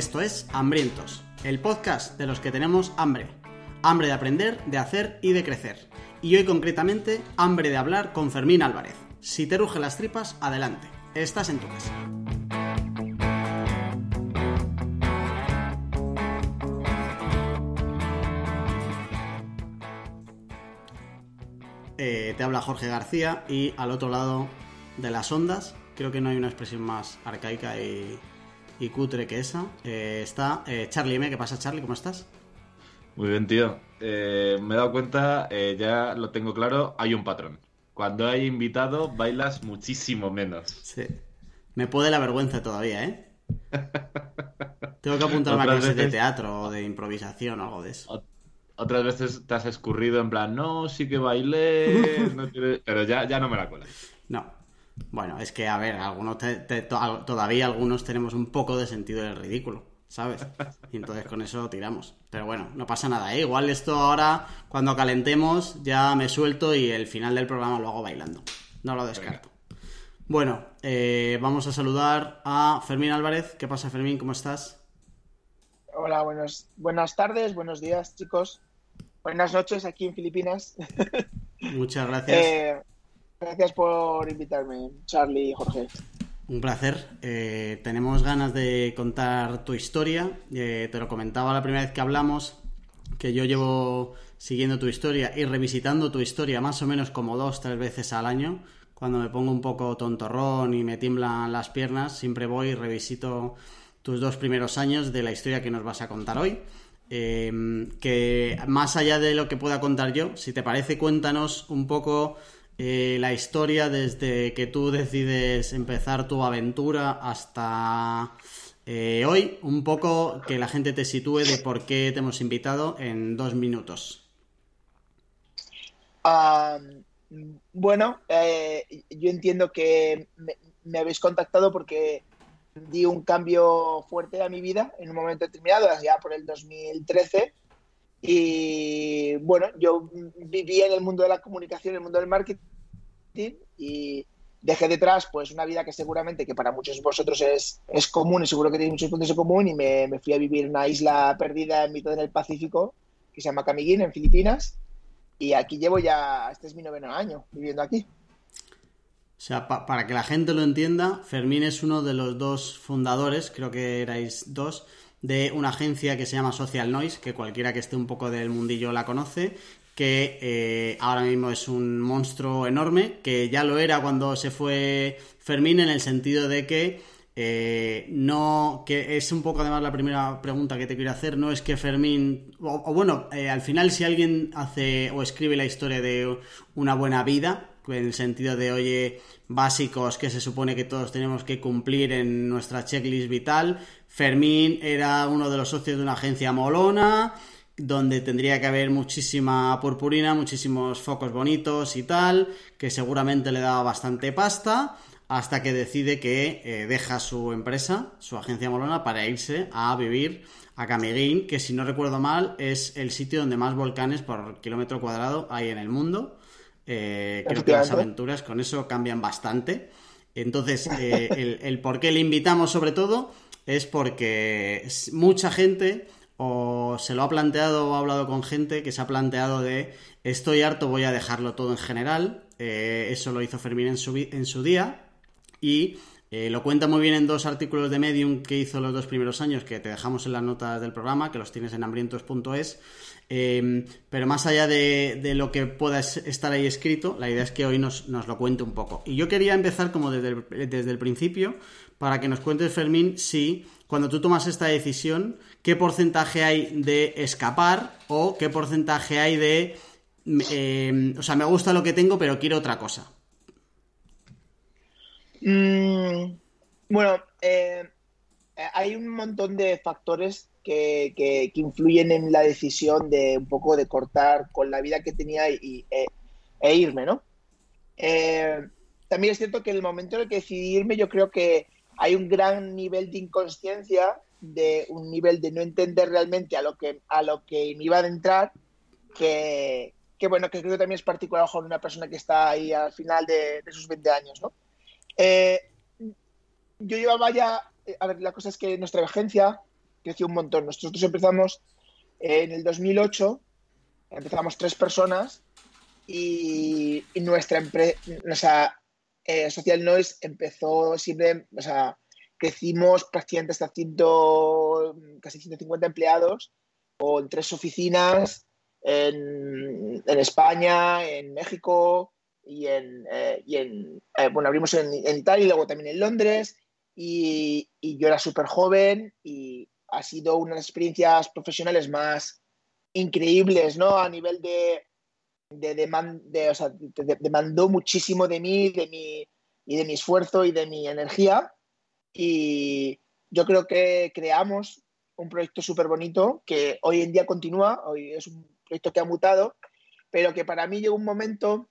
Esto es Hambrientos, el podcast de los que tenemos hambre. Hambre de aprender, de hacer y de crecer. Y hoy concretamente, hambre de hablar con Fermín Álvarez. Si te rugen las tripas, adelante. Estás en tu casa. Eh, te habla Jorge García y al otro lado de las ondas, creo que no hay una expresión más arcaica y cutre que esa. Eh, está eh, Charlie M. ¿Qué pasa, Charlie? ¿Cómo estás? Muy bien, tío. Eh, me he dado cuenta, ya lo tengo claro, hay un patrón. Cuando hay invitado, bailas muchísimo menos. Sí. Me puede la vergüenza todavía, ¿eh? Tengo que apuntarme a clases de teatro o de improvisación o algo de eso. Otras veces te has escurrido en plan, no, sí que bailé, pero ya, ya no me la cuelas. No, bueno, es que, a ver, algunos todavía algunos tenemos un poco de sentido del ridículo, ¿sabes? Y entonces con eso tiramos. Pero bueno, no pasa nada, ¿eh? Igual esto ahora, cuando calentemos, ya me suelto y el final del programa lo hago bailando. No lo descarto. Bueno, eh, vamos a saludar a Fermín Álvarez. ¿Qué pasa, Fermín? ¿Cómo estás? Hola, buenos, buenas tardes, buenos días, chicos. Buenas noches aquí en Filipinas. Muchas gracias. Eh, Gracias por invitarme, Charlie y Jorge. Un placer. Eh, tenemos ganas de contar tu historia. Eh, te lo comentaba la primera vez que hablamos, que yo llevo siguiendo tu historia y revisitando tu historia más o menos como dos, tres veces al año. Cuando me pongo un poco tontorrón y me tiemblan las piernas, siempre voy y revisito tus dos primeros años de la historia que nos vas a contar hoy. Eh, que más allá de lo que pueda contar yo, si te parece, cuéntanos un poco eh, la historia desde que tú decides empezar tu aventura hasta eh, hoy, un poco que la gente te sitúe de por qué te hemos invitado en dos minutos. bueno, eh, yo entiendo que me, habéis contactado porque di un cambio fuerte a mi vida en un momento determinado, ya por el 2013. Y bueno, yo vivía en el mundo de la comunicación, en el mundo del marketing y dejé detrás pues una vida que seguramente que para muchos de vosotros es, es común y seguro que tenéis muchos puntos en común y me, fui a vivir en una isla perdida en mitad del Pacífico que se llama Camiguín en Filipinas y aquí llevo ya, este es mi noveno año viviendo aquí. O sea, para que la gente lo entienda, Fermín es uno de los dos fundadores, creo que erais dos, de una agencia que se llama Social Noise, que cualquiera que esté un poco del mundillo la conoce, que eh, ahora mismo es un monstruo enorme, que ya lo era cuando se fue Fermín en el sentido de que eh, no, que es un poco además la primera pregunta que te quiero hacer, no es que Fermín, o, bueno, eh, al final si alguien hace o escribe la historia de una buena vida, en el sentido de, oye, básicos que se supone que todos tenemos que cumplir en nuestra checklist vital, Fermín era uno de los socios de una agencia molona, donde tendría que haber muchísima purpurina, muchísimos focos bonitos y tal, que seguramente le daba bastante pasta, hasta que decide que eh, deja su empresa, su agencia molona, para irse a vivir a Cameguín, que si no recuerdo mal es el sitio donde más volcanes por kilómetro cuadrado hay en el mundo. Eh, creo que las aventuras con eso cambian bastante. Entonces, eh, el, el por qué le invitamos sobre todo es porque mucha gente o se lo ha planteado o ha hablado con gente que se ha planteado de estoy harto, voy a dejarlo todo en general. Eh, eso lo hizo Fermín en su, en su día y eh, lo cuenta muy bien en dos artículos de Medium que hizo los dos primeros años, que te dejamos en las notas del programa, que los tienes en hambrientos.es. Em, pero más allá de, lo que pueda estar ahí escrito, la idea es que hoy nos, lo cuente un poco. Y yo quería empezar como desde el, desde el principio, para que nos cuentes, Fermín, si cuando tú tomas esta decisión, qué porcentaje hay de escapar o qué porcentaje hay de, eh, o sea, me gusta lo que tengo, pero quiero otra cosa. Mm, bueno, eh, hay un montón de factores que, influyen en la decisión de un poco de cortar con la vida que tenía y, e, e irme, ¿no? Eh, también es cierto que en el momento en el que decidirme, yo creo que hay un gran nivel de inconsciencia, de un nivel de no entender realmente a lo que, a lo que me iba a adentrar, que, que bueno, que creo que también es particular con una persona que está ahí al final de, sus 20 años, ¿no? Eh, yo llevaba ya, a ver, la cosa es que nuestra agencia creció un montón. Nosotros empezamos en el 2008, empezamos tres personas y, nuestra empresa, o sea, eh, Social Noise empezó siempre, o sea, crecimos prácticamente hasta ciento, casi 150 empleados con tres oficinas en, España, en México y en, eh, eh, bueno, abrimos en, Italia y luego también en Londres y, y yo era súper joven y ha sido una de las experiencias profesionales más increíbles, ¿no? A nivel de, de, de, o sea, demandó muchísimo de mí, de mi, y de mi esfuerzo y de mi energía. Y yo creo que creamos un proyecto súper bonito que hoy en día continúa, hoy es un proyecto que ha mutado, pero que para mí llegó un momento,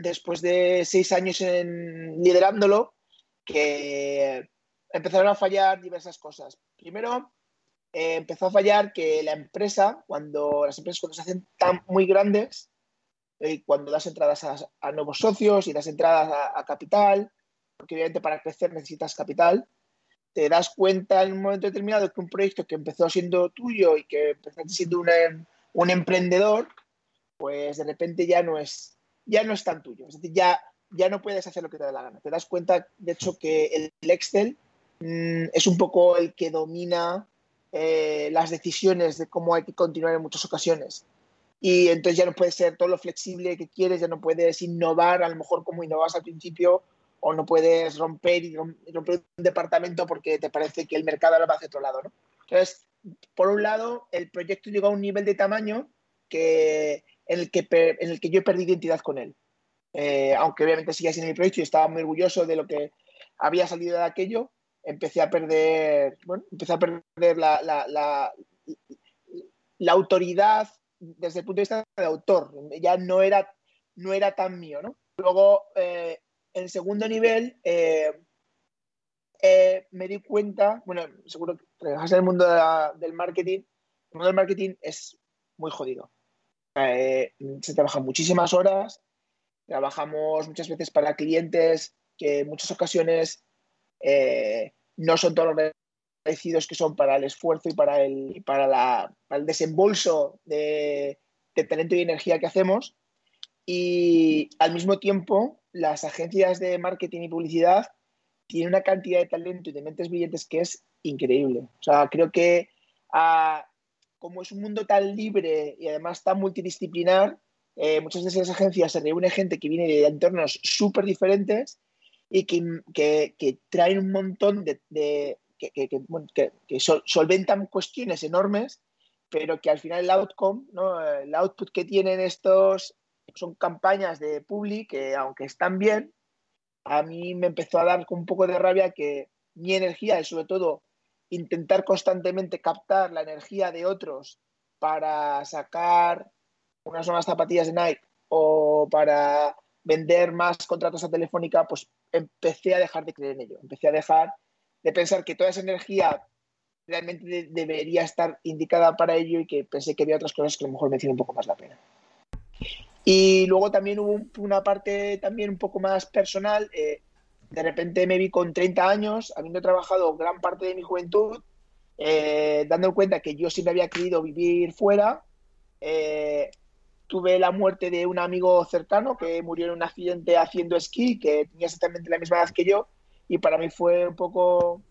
después de seis años liderándolo, que empezaron a fallar diversas cosas. Primero, eh, empezó a fallar que la empresa, cuando las empresas cuando se hacen tan muy grandes, eh, cuando das entradas a, nuevos socios y das entradas a, capital, porque obviamente para crecer necesitas capital, te das cuenta en un momento determinado que un proyecto que empezó siendo tuyo y que empezaste siendo un emprendedor, pues de repente ya no es, ya no es tan tuyo. Es decir, ya, ya no puedes hacer lo que te da la gana. Te das cuenta, de hecho, que el, Excel mm, es un poco el que domina eh, las decisiones de cómo hay que continuar en muchas ocasiones. Y entonces ya no puedes ser todo lo flexible que quieres, ya no puedes innovar a lo mejor como innovabas al principio, o no puedes romper y romper un departamento porque te parece que el mercado ahora va hacia otro lado. ¿no? Entonces, por un lado, el proyecto llegó a un nivel de tamaño que, en, el que, en el que yo perdí identidad con él. Eh, aunque obviamente sigue siendo mi proyecto y estaba muy orgulloso de lo que había salido de aquello, empecé a perder, bueno, empecé a perder la, la, la, la, autoridad desde el punto de vista de autor. Ya no era, no era tan mío, ¿no? Luego, eh, en segundo nivel, eh, eh, me di cuenta, bueno, seguro que trabajas en el mundo del marketing, el mundo del marketing es muy jodido. Se trabajan muchísimas horas, trabajamos muchas veces para clientes que en muchas ocasiones eh, no son todos los agradecidos que son para el esfuerzo y para el, para, la, el desembolso de, talento y energía que hacemos. Y al mismo tiempo, las agencias de marketing y publicidad tienen una cantidad de talento y de mentes brillantes que es increíble. O sea, creo que como es un mundo tan libre y además tan multidisciplinar, eh, muchas de esas agencias se reúne gente que viene de entornos súper diferentes y que, que, traen un montón de, que, solventan cuestiones enormes, pero que al final el outcome, ¿no? el output que tienen estos son campañas de public que aunque están bien, a mí me empezó a dar un poco de rabia que mi energía y sobre todo intentar constantemente captar la energía de otros para sacar unas nuevas zapatillas de Nike o para vender más contratos a Telefónica, pues empecé a dejar de creer en ello. Empecé a dejar de pensar que toda esa energía realmente debería estar indicada para ello y que pensé que había otras cosas que a lo mejor me hicieron un poco más la pena. Y luego también hubo una parte también un poco más personal. Eh, de repente me vi con 30 años, habiendo trabajado gran parte de mi juventud, eh, dando cuenta que yo siempre había querido vivir fuera, eh, tuve la muerte de un amigo cercano que murió en un accidente haciendo esquí, que tenía exactamente la misma edad que yo, y para mí fue un poco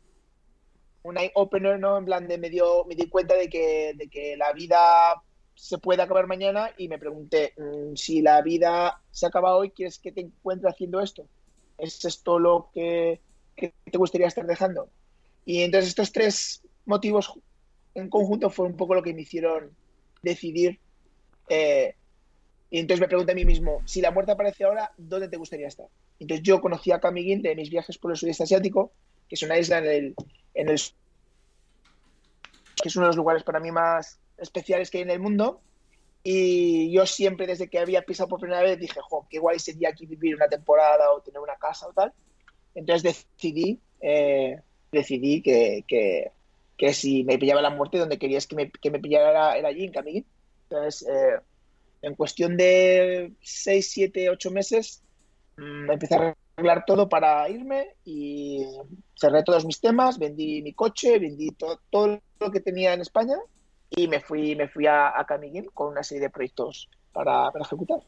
un eye opener, ¿no? En plan de me, dio, me di cuenta de que, de que la vida se puede acabar mañana y me pregunté, mm, si la vida se acaba hoy, ¿quieres que te encuentre haciendo esto? ¿Es esto lo que, te gustaría estar dejando? Y entonces estos tres motivos en conjunto fue un poco lo que me hicieron decidir eh, y entonces me pregunté a mí mismo, si la muerte aparece ahora, ¿dónde te gustaría estar? Entonces yo conocí a Camiguín de mis viajes por el sudeste asiático, que es una isla en el, en el que es uno de los lugares para mí más especiales que hay en el mundo. Y yo siempre, desde que había pisado por primera vez, dije, jo, qué guay sería aquí vivir una temporada o tener una casa o tal. Entonces decidí, eh, decidí que, que, que, si me pillaba la muerte, donde querías que me, que me pillara era, era allí, en Camille. Entonces, eh, en cuestión de 6, 7, 8 meses, mmm, empecé a arreglar todo para irme y cerré todos mis temas, vendí mi coche, vendí todo, todo lo que tenía en España y me fui, me fui a, a con una serie de proyectos para, para, ejecutar.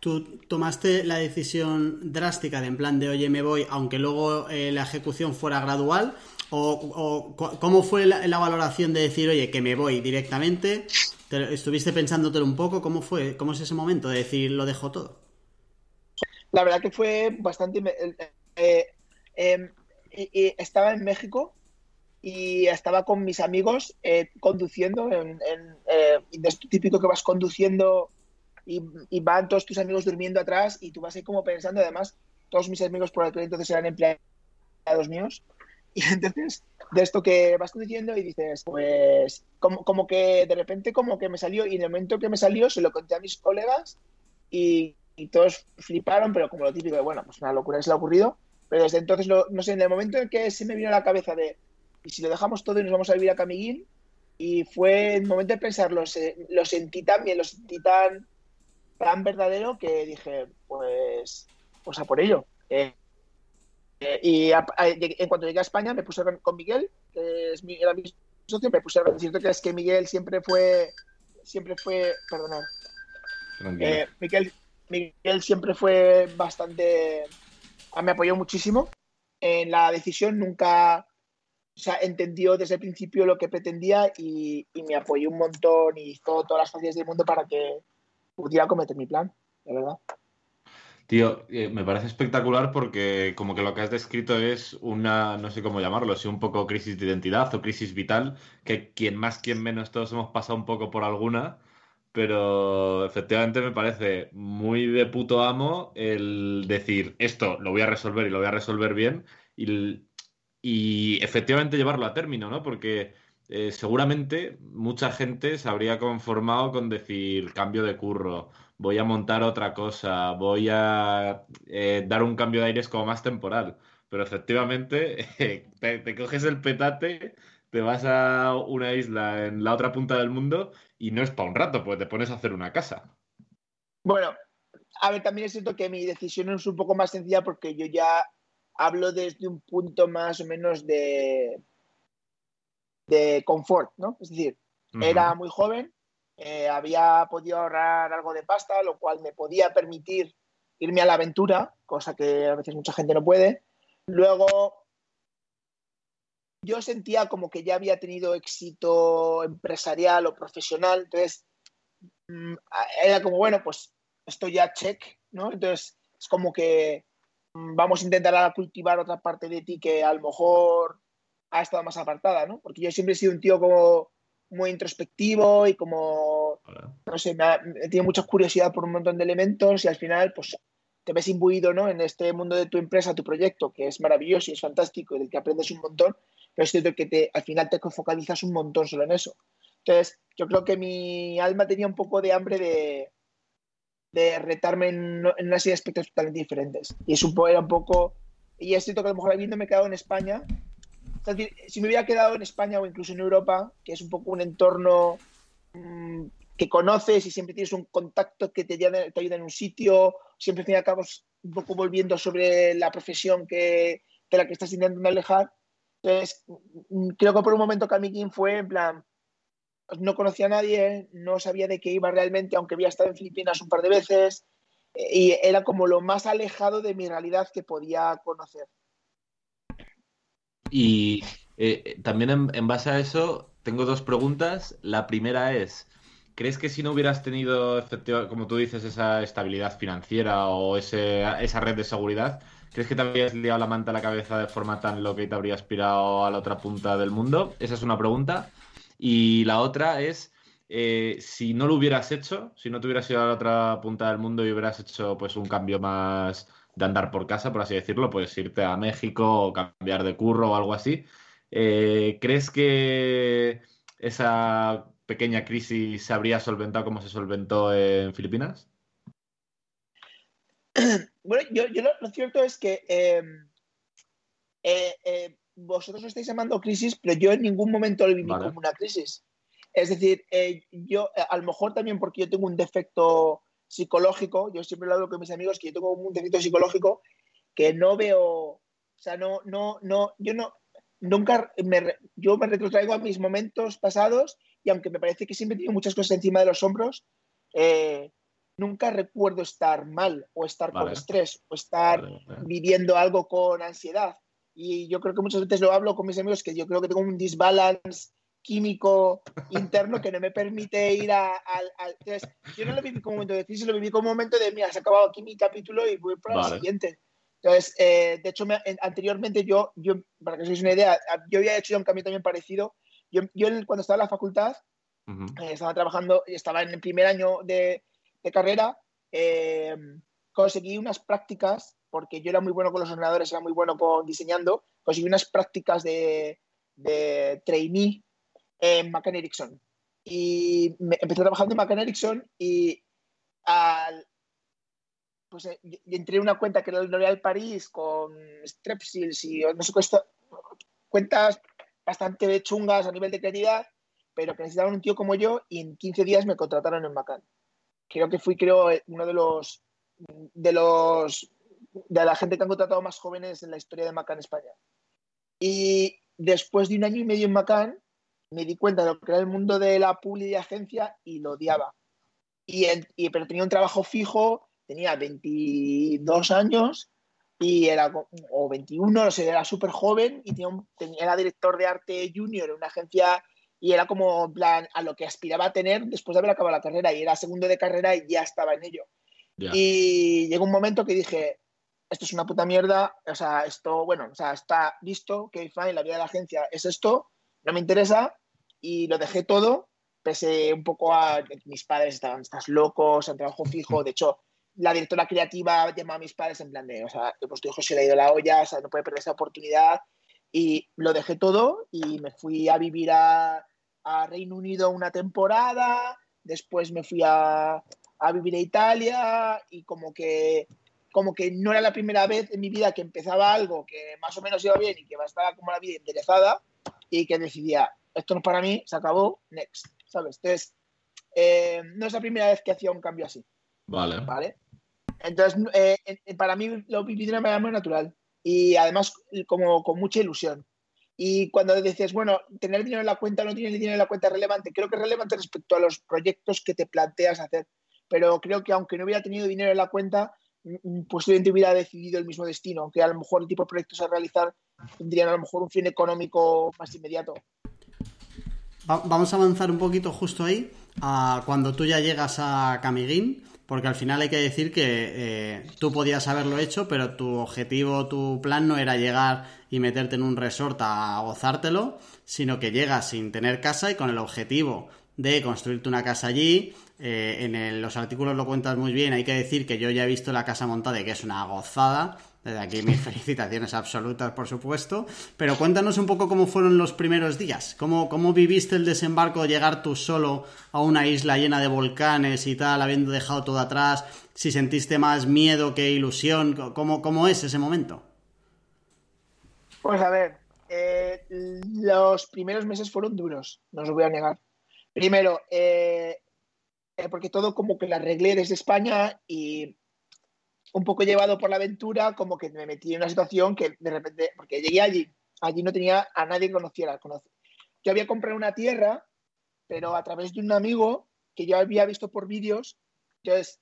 ¿Tú tomaste la decisión drástica de en plan de oye me voy, aunque luego eh, la ejecución fuera gradual? ¿O, o cómo fue la, la, valoración de decir oye que me voy directamente? ¿Te, ¿Estuviste pensándotelo un poco? ¿Cómo fue? ¿Cómo es ese momento de decir lo dejo todo? La verdad que fue bastante... Eh, eh, eh, estaba en México y estaba con mis amigos eh, conduciendo, en, en eh, es típico que vas conduciendo y, y, van todos tus amigos durmiendo atrás y tú vas ahí como pensando, además, todos mis amigos por aquel entonces eran empleados míos, y entonces de esto que vas conduciendo y dices, pues como, como que de repente como que me salió y en el momento que me salió se lo conté a mis colegas y, y todos fliparon, pero como lo típico de, bueno, pues una locura le ha ocurrido, pero desde entonces, lo, no sé, en el momento en que se me vino a la cabeza de y si lo dejamos todo y nos vamos a vivir a Camiguín, y fue el momento de pensar, lo, lo sentí tan bien, lo sentí tan, tan verdadero que dije, pues, pues a por ello. Eh, eh, y a, a, en cuanto llegué a España me puse con, con Miguel, que es mi, era mi socio, me puse a decirte que es que Miguel siempre fue, siempre fue, perdonad, eh, Miguel, Miguel siempre fue bastante, me apoyó muchísimo en la decisión, nunca o sea, entendió desde el principio lo que pretendía y, y, me apoyó un montón y hizo todas las facilidades del mundo para que pudiera cometer mi plan, de verdad. Tío, eh, me parece espectacular porque como que lo que has descrito es una, no sé cómo llamarlo, si un poco crisis de identidad o crisis vital, que quien más, quien menos, todos hemos pasado un poco por alguna, pero efectivamente me parece muy de puto amo el decir, esto lo voy a resolver y lo voy a resolver bien, y y efectivamente llevarlo a término, ¿no? Porque eh, seguramente mucha gente se habría conformado con decir cambio de curro, voy a montar otra cosa, voy a eh, dar un cambio de aires como más temporal. Pero efectivamente eh, te, coges el petate, te vas a una isla en la otra punta del mundo y no es para un rato, pues te pones a hacer una casa. Bueno, a ver, también es cierto que mi decisión es un poco más sencilla porque yo ya hablo desde un punto más o menos de, de confort, ¿no? Es decir, uh -huh. era muy joven, eh, había podido ahorrar algo de pasta, lo cual me podía permitir irme a la aventura, cosa que a veces mucha gente no puede. Luego, yo sentía como que ya había tenido éxito empresarial o profesional, entonces mm, era como, bueno, pues esto ya check, ¿no? Entonces es como que vamos a intentar cultivar otra parte de ti que a lo mejor ha estado más apartada, ¿no? Porque yo siempre he sido un tío como muy introspectivo y como, no sé, me, ha, tiene mucha curiosidad por un montón de elementos y al final, pues, te ves imbuido, ¿no? En este mundo de tu empresa, tu proyecto, que es maravilloso y es fantástico y del que aprendes un montón, pero es cierto que te, al final te focalizas un montón solo en eso. Entonces, yo creo que mi alma tenía un poco de hambre de, de retarme en, en, una serie de aspectos totalmente diferentes. Y eso era un poco... Y es cierto que a lo mejor habiendo me quedado en España, es decir, si me hubiera quedado en España o incluso en Europa, que es un poco un entorno mmm, que conoces y siempre tienes un contacto que te ayuda, te ayuda en un sitio, siempre al fin y al cabo un poco volviendo sobre la profesión que, de la que estás intentando alejar. Entonces, creo que por un momento Kamikin fue en plan, no conocía a nadie, no sabía de qué iba realmente, aunque había estado en Filipinas un par de veces, y era como lo más alejado de mi realidad que podía conocer. Y eh, también en, base a eso, tengo dos preguntas. La primera es, ¿crees que si no hubieras tenido, como tú dices, esa estabilidad financiera o ese, esa red de seguridad, ¿crees que te habrías liado la manta a la cabeza de forma tan loca y te habrías pirado a la otra punta del mundo? Esa es una pregunta. Y la otra es, eh, si no lo hubieras hecho, si no te hubieras ido a la otra punta del mundo y hubieras hecho pues un cambio más de andar por casa, por así decirlo, puedes irte a México o cambiar de curro o algo así. Eh, ¿Crees que esa pequeña crisis se habría solventado como se solventó en Filipinas? Bueno, yo, lo, cierto es que em, eh, vosotros lo estáis llamando crisis, pero yo en ningún momento lo viví como una crisis. Es decir, eh, yo a lo mejor también porque yo tengo un defecto psicológico, yo siempre lo hablo con mis amigos que yo tengo un defecto psicológico que no veo, o sea, no, no, no, yo no, nunca me, yo me retrotraigo a mis momentos pasados y aunque me parece que siempre tengo muchas cosas encima de los hombros, eh, nunca recuerdo estar mal o estar con estrés o estar viviendo algo con ansiedad. Y yo creo que muchas veces lo hablo con mis amigos que yo creo que tengo un disbalance químico interno que no me permite ir a, al... yo no lo viví como un momento de crisis, lo viví como un momento de, mira, se ha acabado aquí mi capítulo y voy para el siguiente. Entonces, eh, de hecho, anteriormente yo, yo, para que os hagáis una idea, yo había hecho un cambio también parecido. Yo, yo cuando estaba en la facultad, eh, estaba trabajando, estaba en el primer año de, de carrera, eh, conseguí unas prácticas, porque yo era muy bueno con los ordenadores, era muy bueno con diseñando, conseguí unas prácticas de, de trainee en McCann Erickson. Y empecé trabajando en McCann Erickson y al, pues eh, entré en una cuenta que era el L'Oréal París con Strepsils y no sé cuentas bastante chungas a nivel de creatividad, pero que necesitaban un tío como yo y en 15 días me contrataron en Macan. Creo que fui, creo, uno de los de los de la gente que han contratado más jóvenes en la historia de Macan España. Y después de un año y medio en Macan, me di cuenta de lo que era el mundo de la publicidad de agencia y lo odiaba. Y, y, pero tenía un trabajo fijo, tenía 22 años y era, o 21, no sé, era súper joven y tenía, era director de arte junior en una agencia y era como plan a lo que aspiraba a tener después de haber acabado la carrera y era segundo de carrera y ya estaba en ello. Y llegó un momento que dije, esto es una puta mierda, o sea, esto, bueno, o sea, está visto que fine, la vida de la agencia es esto, no me interesa y lo dejé todo, pese un poco a mis padres estaban, estás locos, en trabajo fijo, de hecho, la directora creativa llamó a mis padres en plan de, o sea, pues tu hijo se le ha ido la olla, o sea, no puede perder esa oportunidad. Y lo dejé todo y me fui a vivir a, a Reino Unido una temporada, después me fui a, a, vivir a Italia y como que, como que no era la primera vez en mi vida que empezaba algo que más o menos iba bien y que estaba como la vida interesada y que decidía, esto no es para mí, se acabó, next, ¿sabes? Entonces, eh, no es la primera vez que hacía un cambio así. Vale. ¿Vale? Entonces, eh, para mí lo viví de una manera muy natural y además como con mucha ilusión. Y cuando dices, bueno, tener dinero en la cuenta o no tener dinero en la cuenta es relevante, creo que es relevante respecto a los proyectos que te planteas hacer. Pero creo que aunque no hubiera tenido dinero en la cuenta, posiblemente hubiera decidido el mismo destino, aunque a lo mejor el tipo de proyectos a realizar tendrían a lo mejor un fin económico más inmediato. vamos a avanzar un poquito justo ahí, a cuando tú ya llegas a Camiguín porque al final hay que decir que eh, tú podías haberlo hecho, pero tu objetivo, tu plan no era llegar y meterte en un resort a gozártelo, sino que llegas sin tener casa y con el objetivo de construirte una casa allí. Eh, en los artículos lo cuentas muy bien, hay que decir que yo ya he visto la casa montada y que es una gozada. Desde aquí mis felicitaciones absolutas, por supuesto. Pero cuéntanos un poco cómo fueron los primeros días. ¿Cómo, cómo viviste el desembarco, llegar tú solo a una isla llena de volcanes y tal, habiendo dejado todo atrás? Si sentiste más miedo que ilusión, ¿cómo, cómo es ese momento? Pues a ver, eh, los primeros meses fueron duros, no os voy a negar. Primero, eh, porque todo como que lo arreglé desde España y un poco llevado por la aventura, como que me metí en una situación que de repente, porque llegué allí, allí no tenía a nadie que conociera. Yo había comprado una tierra, pero a través de un amigo que yo había visto por vídeos, entonces,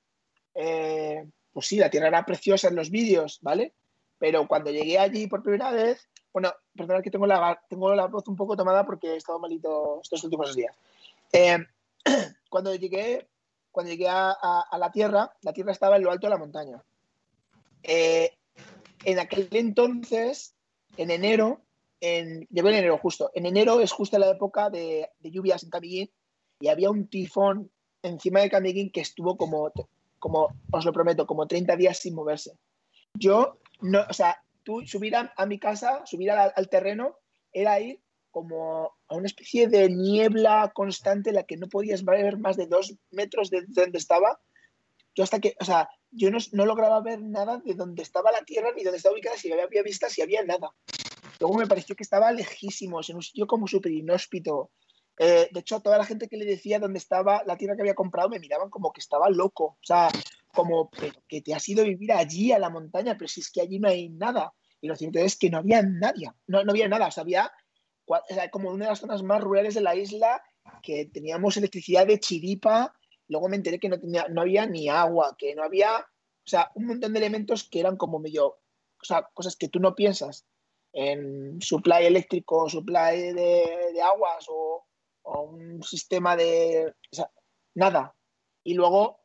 eh, pues sí, la tierra era preciosa en los vídeos, ¿vale? Pero cuando llegué allí por primera vez, bueno, perdonad que tengo la, tengo la voz un poco tomada porque he estado malito estos últimos días. Eh, cuando llegué, cuando llegué a, la tierra, la tierra estaba en lo alto de la montaña. Eh, en aquel entonces, en enero, en, llegó en enero justo, en enero es justo la época de, lluvias en Camiguín y había un tifón encima de Camiguín que estuvo como, como, os lo prometo, como 30 días sin moverse. Yo, no, o sea, tú subir a, mi casa, subir al, terreno, era ir como a una especie de niebla constante en la que no podías ver más de dos metros de donde estaba. Yo hasta que, o sea, yo no, no lograba ver nada de donde estaba la Tierra ni donde estaba ubicada, si había vista, si había nada. Luego me pareció que estaba lejísimos, en un sitio como súper inhóspito. Eh, de hecho, toda la gente que le decía dónde estaba la tierra que había comprado me miraban como que estaba loco. O sea, como que te has ido a vivir allí, a la montaña, pero si es que allí no hay nada. Y lo cierto es que no había nadie, no, no había nada. O sea, había como una de las zonas más rurales de la isla que teníamos electricidad de chiripa. Luego me enteré que no, tenía, no había ni agua, que no había, o sea, un montón de elementos que eran como medio, o sea, cosas que tú no piensas en supply eléctrico, supply de, de aguas o, o, un sistema de, o sea, nada. Y luego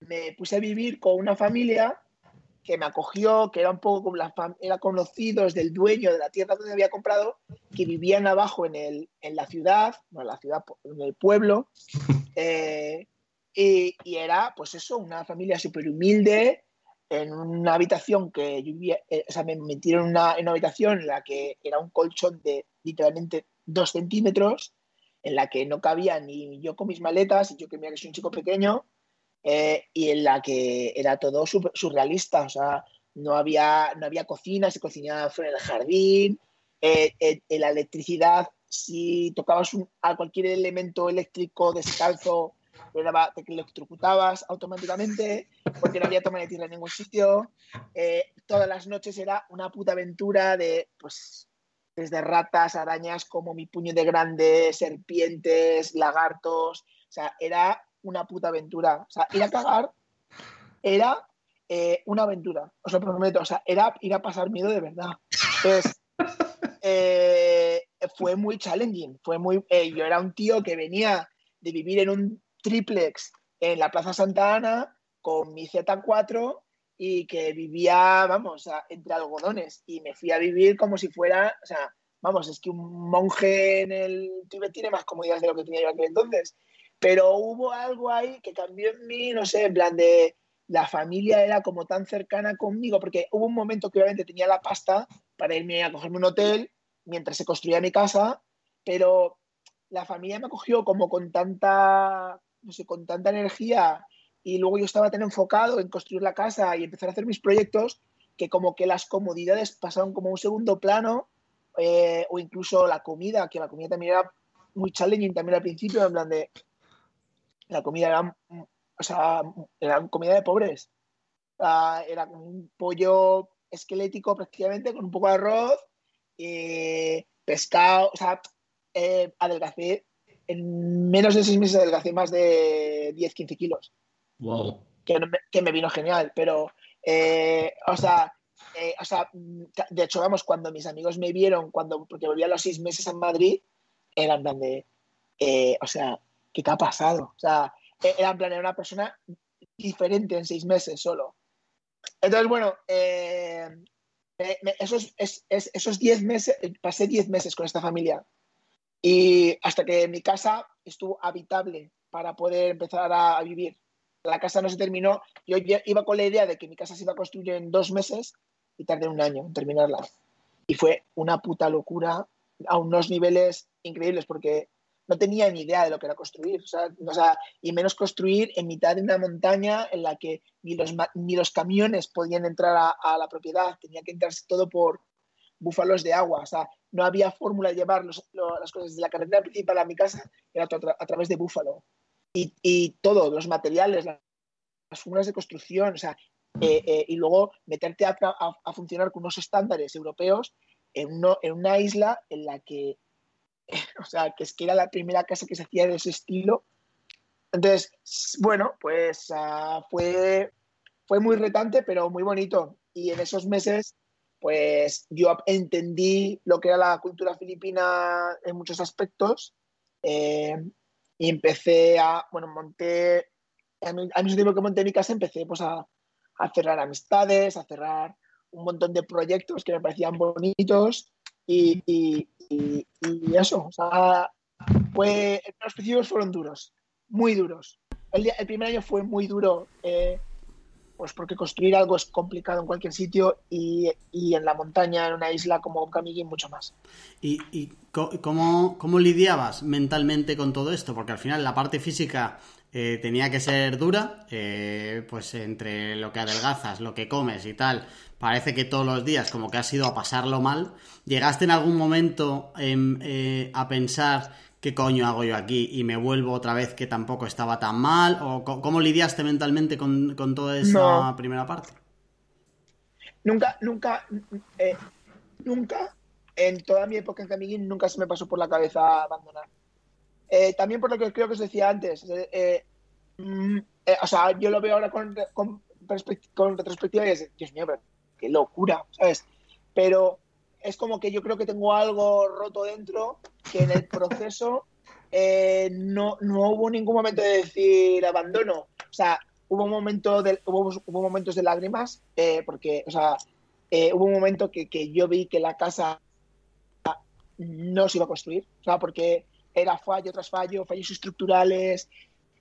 me puse a vivir con una familia que me acogió, que era un poco como la era conocidos del dueño de la tierra donde había comprado, que vivían abajo en, el, en la ciudad, la ciudad, en el pueblo, eh, y, y, era, pues eso, una familia súper humilde, en una habitación que yo vivía, eh, o sea, me metieron en una, en una habitación en la que era un colchón de literalmente dos centímetros, en la que no cabía ni yo con mis maletas, y yo que mira que soy un chico pequeño, eh, y en la que era todo surrealista, o sea, no había, no había cocina, se cocinaba fuera del jardín, eh, eh, la electricidad, si tocabas a cualquier elemento eléctrico descalzo, te electrocutabas automáticamente porque no había toma de tierra en ningún sitio. todas las noches era una puta aventura de, pues, desde ratas, arañas como mi puño de grande, serpientes, lagartos. O sea, era una puta aventura. O sea, ir a cagar era eh, una aventura, os lo prometo. O sea, era ir a pasar miedo de verdad. Entonces, eh, fue muy challenging. Fue muy, eh, yo era un tío que venía de vivir en un triplex en la Plaza Santa Ana con mi Z4 y que vivía, vamos, entre algodones. Y me fui a vivir como si fuera, o sea, vamos, es que un monje en el Tíbet tiene más comodidades de lo que tenía yo aquel entonces. Pero hubo algo ahí que cambió en mí, no sé, en plan de la familia era como tan cercana conmigo, porque hubo un momento que obviamente tenía la pasta para irme a cogerme un hotel mientras se construía mi casa, pero la familia me acogió como con tanta, no sé, con tanta energía y luego yo estaba tan enfocado en construir la casa y empezar a hacer mis proyectos que como que las comodidades pasaron como un segundo plano eh, o incluso la comida, que la comida también era muy challenging también al principio, en plan de la comida era, o sea, era comida de pobres. era un pollo esquelético prácticamente con un poco de arroz, pescado, o sea, eh, adelgacé, en menos de seis meses adelgacé más de 10, 15 kilos. Wow. Que, que me vino genial, pero, eh, o sea, eh, o sea, de hecho, vamos, cuando mis amigos me vieron, cuando, porque volví a los seis meses a Madrid, eran plan de, o sea, ¿qué te ha pasado? O sea, e-, era en plan, era una persona diferente en seis meses solo. Entonces, bueno, eh, esos, esos diez meses, pasé diez meses con esta familia y hasta que mi casa estuvo habitable para poder empezar a, vivir. La casa no se terminó. Yo iba con la idea de que mi casa se iba a construir en dos meses y tardé un año en terminarla. Y fue una puta locura a unos niveles increíbles porque no tenía ni idea de lo que era construir, o sea, y menos construir en mitad de una montaña en la que ni los, ni los camiones podían entrar a, la propiedad, tenía que entrarse todo por búfalos de agua, o sea, no había fórmula de llevar las cosas de la carretera principal a mi casa, era a, través de búfalo. Y, y todo, los materiales, las, fórmulas de construcción, o sea, eh, eh, y luego meterte a, funcionar con unos estándares europeos en una isla en la que o sea, que es que era la primera casa que se hacía de ese estilo. Entonces, bueno, pues uh, fue, fue muy retante, pero muy bonito. Y en esos meses, pues yo entendí lo que era la cultura filipina en muchos aspectos. Eh, y empecé a, bueno, monté, al mismo tiempo que monté mi casa, empecé pues a, a cerrar amistades, a cerrar un montón de proyectos que me parecían bonitos y, eso, o los principios fueron duros, muy duros. El, primer año fue muy duro, eh, Pues porque construir algo es complicado en cualquier sitio y, en la montaña, en una isla como Camiguín, mucho más. ¿Y, cómo, cómo, lidiabas mentalmente con todo esto? Porque al final la parte física eh, tenía que ser dura, eh, pues entre lo que adelgazas, lo que comes y tal, parece que todos los días como que has ido a pasarlo mal. ¿Llegaste en algún momento em, eh, a pensar qué coño hago yo aquí y me vuelvo otra vez que tampoco estaba tan mal? ¿O cómo lidiaste mentalmente con, toda esa primera parte? Nunca, nunca, nunca, en toda mi época en Camiguín, nunca se me pasó por la cabeza abandonar. Eh, también por lo que creo que os decía antes, eh, mm, eh, o sea, yo lo veo ahora con, con, retrospectiva y es, Dios mío, qué locura, ¿sabes? Pero es como que yo creo que tengo algo roto dentro que en el proceso no, no, hubo ningún momento de decir abandono. O sea, hubo, un momento de, hubo momentos de lágrimas, porque, o sea, hubo un momento que, que, yo vi que la casa no se iba a construir, o sea, porque era fallo tras fallo, fallos estructurales,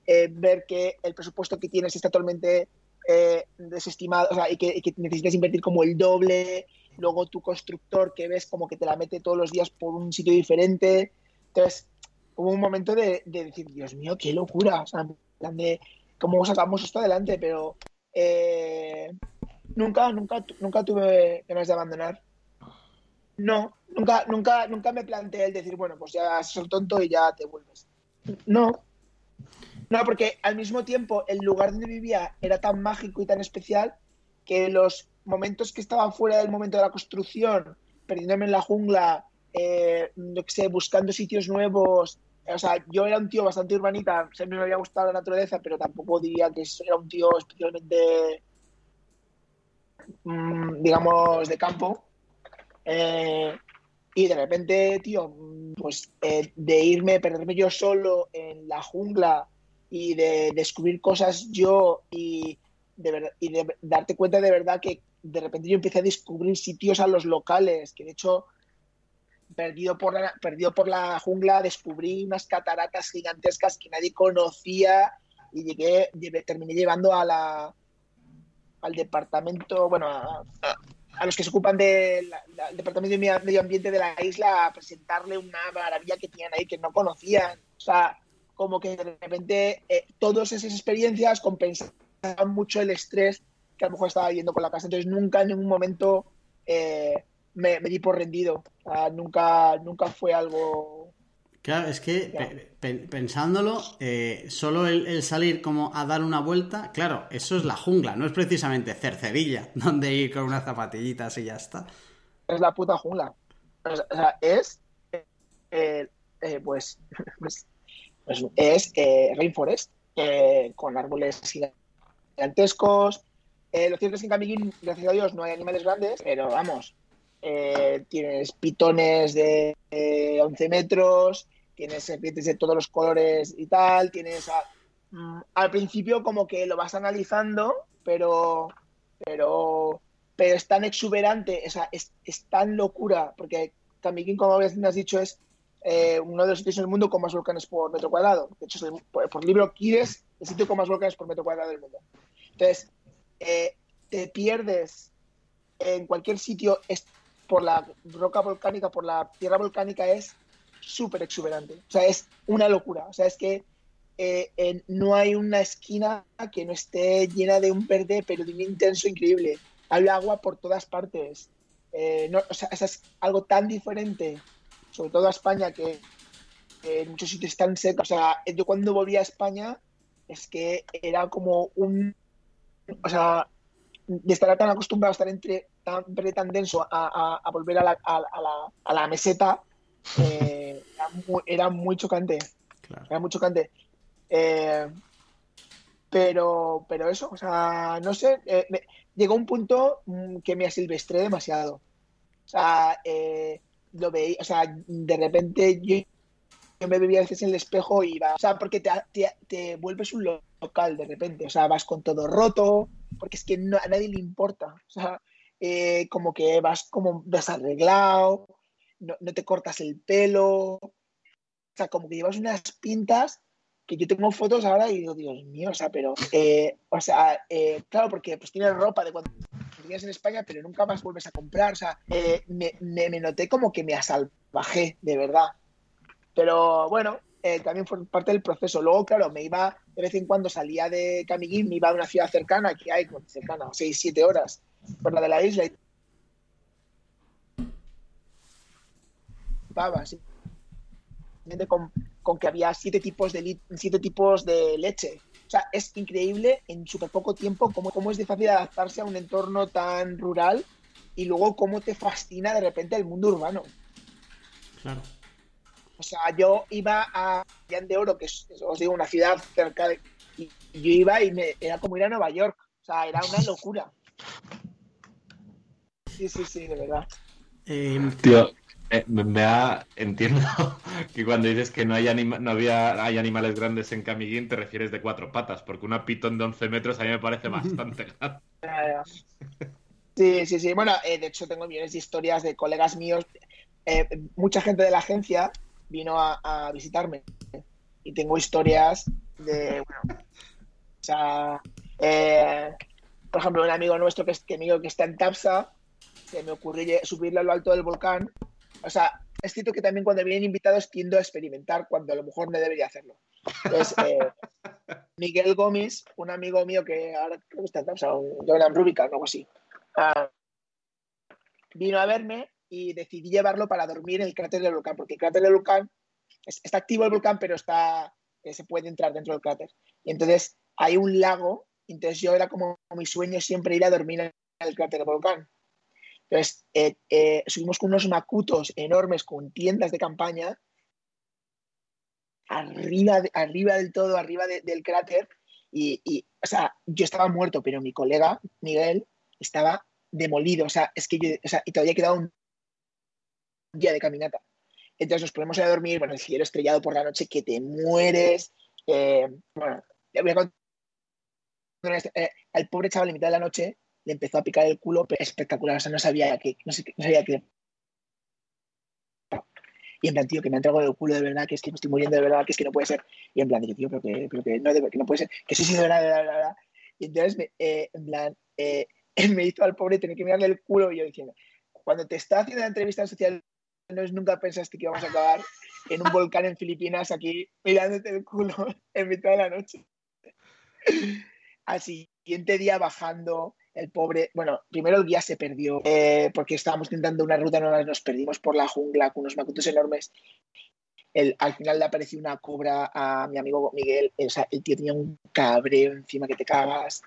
eh, ver que el presupuesto que tienes está totalmente eh, desestimado, o sea, y que, necesitas invertir como el doble, luego tu constructor que ves como que te la mete todos los días por un sitio diferente. Entonces, hubo un momento de, decir, Dios mío, qué locura, o sea, en plan de cómo sacamos esto adelante, pero eh, nunca, nunca, nunca tuve ganas de abandonar. No, nunca, nunca, nunca me planteé el decir, bueno, pues ya sos tonto y ya te vuelves. No. No, porque al mismo tiempo el lugar donde vivía era tan mágico y tan especial que los momentos que estaba fuera del momento de la construcción, perdiéndome en la jungla, eh, no sé, buscando sitios nuevos. O sea, yo era un tío bastante urbanita, siempre me había gustado la naturaleza, pero tampoco diría que era un tío especialmente, mm, digamos, de campo. Eh, y de repente, tío, pues eh, de irme, perderme yo solo en la jungla y de descubrir cosas yo y de, y darte cuenta de verdad que de repente yo empecé a descubrir sitios a los locales, que de hecho, perdido por la, perdido por la jungla, descubrí unas cataratas gigantescas que nadie conocía y llegué, terminé llevando a la, al departamento, bueno, a los que se ocupan del Departamento de Medio Ambiente de la isla a presentarle una maravilla que tenían ahí que no conocían. O sea, como que de repente eh, todas esas experiencias compensaban mucho el estrés que a lo mejor estaba viviendo con la casa. Entonces nunca en ningún momento eh, me, di por rendido. nunca, nunca fue algo Claro, es que pensándolo, eh, solo el, salir como a dar una vuelta, claro, eso es la jungla, no es precisamente Cercedilla, donde ir con unas zapatillitas y ya está. Es la puta jungla. O sea, es, eh, eh, pues, pues, pues, es Rainforest, con árboles gigantescos. lo cierto es que en Camiguín, gracias a Dios, no hay animales grandes, pero vamos, eh, tienes pitones de 11 metros, tienes de todos los colores y tal, tienes mm, al principio como que lo vas analizando, pero pero pero es tan exuberante, o es, tan locura, porque también como me has dicho es eh, uno de los sitios en el mundo con más volcanes por metro cuadrado. De hecho, por, libro Kides, el sitio con más volcanes por metro cuadrado del mundo. Entonces, eh, te pierdes en cualquier sitio, por la roca volcánica, por la tierra volcánica, es súper exuberante. O sea, es una locura. O sea, es que eh, no hay una esquina que no esté llena de un verde, pero de un intenso increíble. Hay agua por todas partes. Eh, o sea, es algo tan diferente, sobre todo a España, que en muchos sitios están secos. O sea, yo cuando volví a España, es que era como un. O sea, de estar tan acostumbrado a estar entre tan, tan denso a, volver a la, a, la, meseta, eh, era, muy, chocante. Era muy chocante. Eh, pero, pero eso, o sea, no sé, eh, llegó un punto mm, que me asilvestré demasiado. O sea, lo veía, o sea, de repente yo, me bebía a veces en el espejo y iba, o sea, porque te, te, te vuelves un local de repente, o sea, vas con todo roto, porque es que a nadie le importa. O sea, eh, como que vas como desarreglado, no, te cortas el pelo, o sea, como que llevas unas pintas que yo tengo fotos ahora y digo, Dios mío, o sea, pero, eh, o sea, eh, claro, porque pues tienes ropa de cuando vivías en España, pero nunca más vuelves a comprar, o sea, eh, me, me, noté como que me asalvajé, de verdad. Pero bueno, también fue parte del proceso. Luego, claro, me iba, de vez en cuando salía de Camiguín, me iba a una ciudad cercana, que hay, cercana, 6, 7 horas, por la de la isla, y ¿sí? Con, con, que había siete tipos de siete tipos de leche. O sea, es increíble en súper poco tiempo cómo, cómo es de fácil adaptarse a un entorno tan rural y luego cómo te fascina de repente el mundo urbano. Claro. O sea, yo iba a Llán de Oro, que es, os digo, una ciudad cerca de... Y yo iba y me, era como ir a Nueva York. O sea, era una locura. Sí, sí, sí, de verdad. Eh, Tío, eh, me ha, entiendo que cuando dices que no hay, no había, hay animales grandes en Camiguín te refieres de cuatro patas, porque una pitón de 11 metros a mí me parece bastante grande. Sí, sí, sí. Bueno, eh, de hecho tengo millones de historias de colegas míos. Eh, mucha gente de la agencia vino a, visitarme y tengo historias de, bueno, o sea, por ejemplo, un amigo nuestro que, es, que, que está en Tapsa, se me ocurrió subirle a lo alto del volcán o sea, es cierto que también cuando vienen invitados tiendo a experimentar cuando a lo mejor no debería hacerlo. Entonces, eh, Miguel Gómez, un amigo mío que ahora creo que está en Tapsa, Jonan Rubicon o algo así, uh, vino a verme y decidí llevarlo para dormir en el cráter del volcán, porque el cráter del volcán está activo el volcán, pero está eh, se puede entrar dentro del cráter. Y entonces hay un lago, entonces yo era como mi sueño siempre ir a dormir en el cráter del volcán. Entonces, eh, eh, subimos con unos macutos enormes con tiendas de campaña arriba, arriba del todo, arriba del cráter. Y, o sea, yo estaba muerto, pero mi colega, Miguel, estaba demolido. O sea, es que yo, o sea, y todavía quedado un día de caminata. Entonces nos ponemos a dormir, bueno, el cielo estrellado por la noche, que te mueres. Eh, bueno, voy a contar. al pobre chaval en mitad de la noche le empezó a picar el culo espectacular. O sea, no sabía que, no, sabía que. Y en plan, tío, que me ha entregado el culo de verdad, que es que me estoy muriendo de verdad, que es que no puede ser. Y en plan, tío, pero que, pero que, no, que no puede ser, que sí, sí, de verdad, de verdad, de verdad. Y entonces, me, eh, en plan, eh, me hizo al pobre tener que mirarle el culo y yo diciendo, cuando te está haciendo la entrevista social, no es nunca pensaste que íbamos a acabar en un volcán en Filipinas aquí mirándote el culo en mitad de la noche. Al siguiente día bajando, el pobre, bueno, primero el guía se perdió eh, porque estábamos intentando una ruta, no nos perdimos por la jungla con unos macutos enormes. El, al final le apareció una cobra a mi amigo Miguel, o el tío tenía un cabreo encima que te cagas.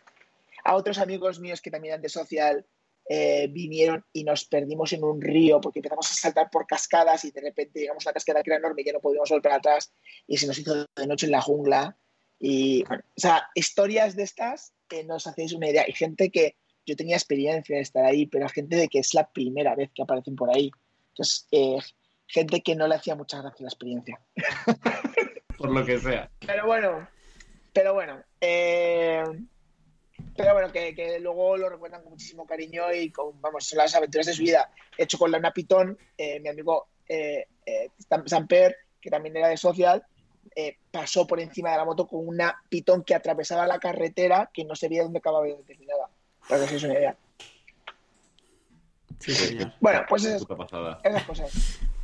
A otros amigos míos que también eran de social eh, vinieron y nos perdimos en un río porque empezamos a saltar por cascadas y de repente llegamos a la cascada que era enorme y ya no podíamos volver atrás y se nos hizo de noche en la jungla. Y, bueno, o sea, historias de estas que no os hacéis una idea. Hay gente que yo tenía experiencia de estar ahí, pero hay gente de que es la primera vez que aparecen por ahí. Entonces, eh, gente que no le hacía mucha gracia la experiencia. por lo que sea. Pero bueno, pero bueno. Eh, pero bueno, que, luego lo recuerdan con muchísimo cariño y con, vamos, son las aventuras de su vida. He hecho con la Pitón, eh, mi amigo eh, Samper, que también era de social, eh, pasó por encima de la moto con una pitón que atravesaba la carretera que no se veía dónde acababa de determinada. Para que os una idea. bueno, pues esas,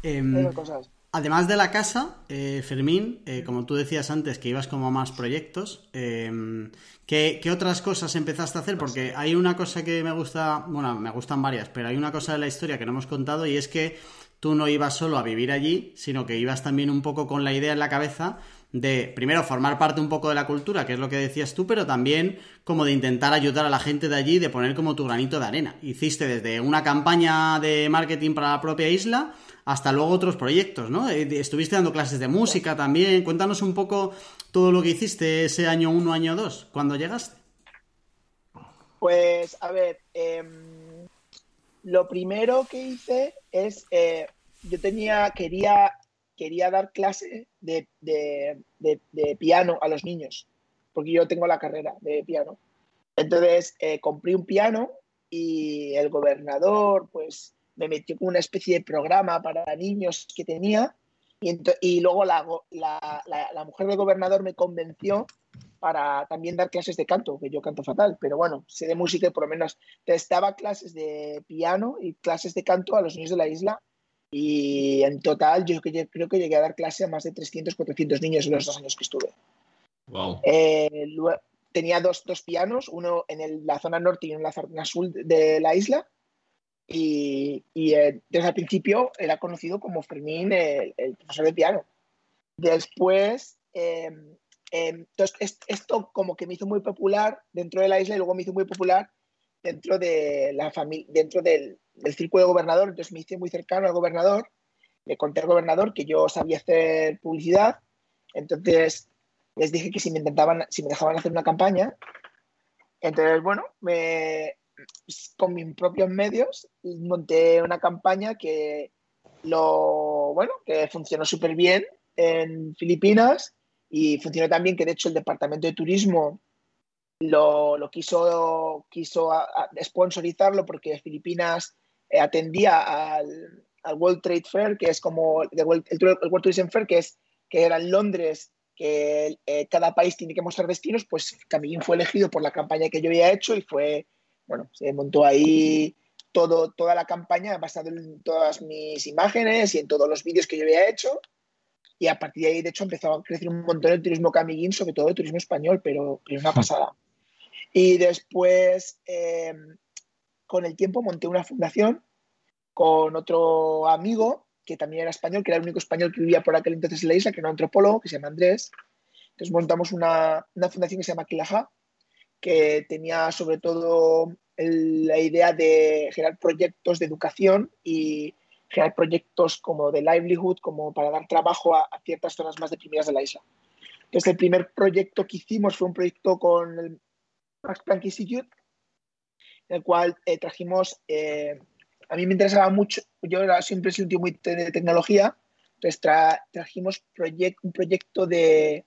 em, esas cosas. Además de la casa, eh, Fermín, eh, como tú decías antes que ibas como a más proyectos, em, ¿qué, ¿qué, otras cosas empezaste a hacer? Porque hay una cosa que me gusta, bueno, me gustan varias, pero hay una cosa de la historia que no hemos contado y es que tú no ibas solo a vivir allí, sino que ibas también un poco con la idea en la cabeza de, primero, formar parte un poco de la cultura, que es lo que decías tú, pero también como de intentar ayudar a la gente de allí, de poner como tu granito de arena. Hiciste desde una campaña de marketing para la propia isla hasta luego otros proyectos, ¿no? Eh, estuviste dando clases de música también. Cuéntanos un poco todo lo que hiciste ese año 1, año 2, cuando llegaste. Pues, a ver, eh lo primero que hice es, eh, yo tenía, quería, quería dar clase de, piano a los niños, porque yo tengo la carrera de piano. Entonces eh, compré un piano y el gobernador pues me metió con una especie de programa para niños que tenía Y, luego la, la, mujer del gobernador me convenció para también dar clases de canto, que yo canto fatal, pero bueno, sé de música y por lo menos testaba clases de piano y clases de canto a los niños de la isla y en total yo creo que llegué a dar clase a más de 300, 400 niños en los dos años que estuve. Wow. Eh, tenía dos, dos, pianos, uno en la zona norte y uno en la zona sur de la isla. Y, y eh, desde el principio era conocido como Fermín, el, profesor de piano. Después, em, entonces, esto como que me hizo muy popular dentro de la isla y luego me hizo muy popular dentro, de la familia, dentro del, del círculo de gobernador. Entonces me hice muy cercano al gobernador. Le conté al gobernador que yo sabía hacer publicidad. Entonces les dije que si me intentaban, si me dejaban hacer una campaña, entonces, bueno, me, con mis propios medios monté una campaña que lo, bueno, que funcionó súper bien en Filipinas y funcionó también que de hecho el Departamento de Turismo lo, lo quiso, quiso sponsorizarlo porque Filipinas eh, atendía al, al, World Trade Fair, que es como el World, el World Tourism Fair, que, es, que era en Londres que eh, cada país tiene que mostrar destinos, pues Camillín fue elegido por la campaña que yo había hecho y fue, bueno, se montó ahí todo, toda la campaña basada en todas mis imágenes y en todos los vídeos que yo había hecho. Y a partir de ahí, de hecho, empezó a crecer un montón el turismo camillín, sobre todo el turismo español, pero, es una pasada. Y después, eh, con el tiempo, monté una fundación con otro amigo que también era español, que era el único español que vivía por aquel entonces en la isla, que era un antropólogo, que se llama Andrés. Entonces montamos una, una fundación que se llama Kilaha, que tenía sobre todo la idea de generar proyectos de educación y generar proyectos como de livelihood, como para dar trabajo a, ciertas zonas más deprimidas de la isla. Entonces, el primer proyecto que hicimos fue un proyecto con el Max Planck Institute, en el cual eh, trajimos eh, a mí me interesaba mucho, yo era, siempre sido un tío muy de tecnología, entonces trajimos un proyecto de,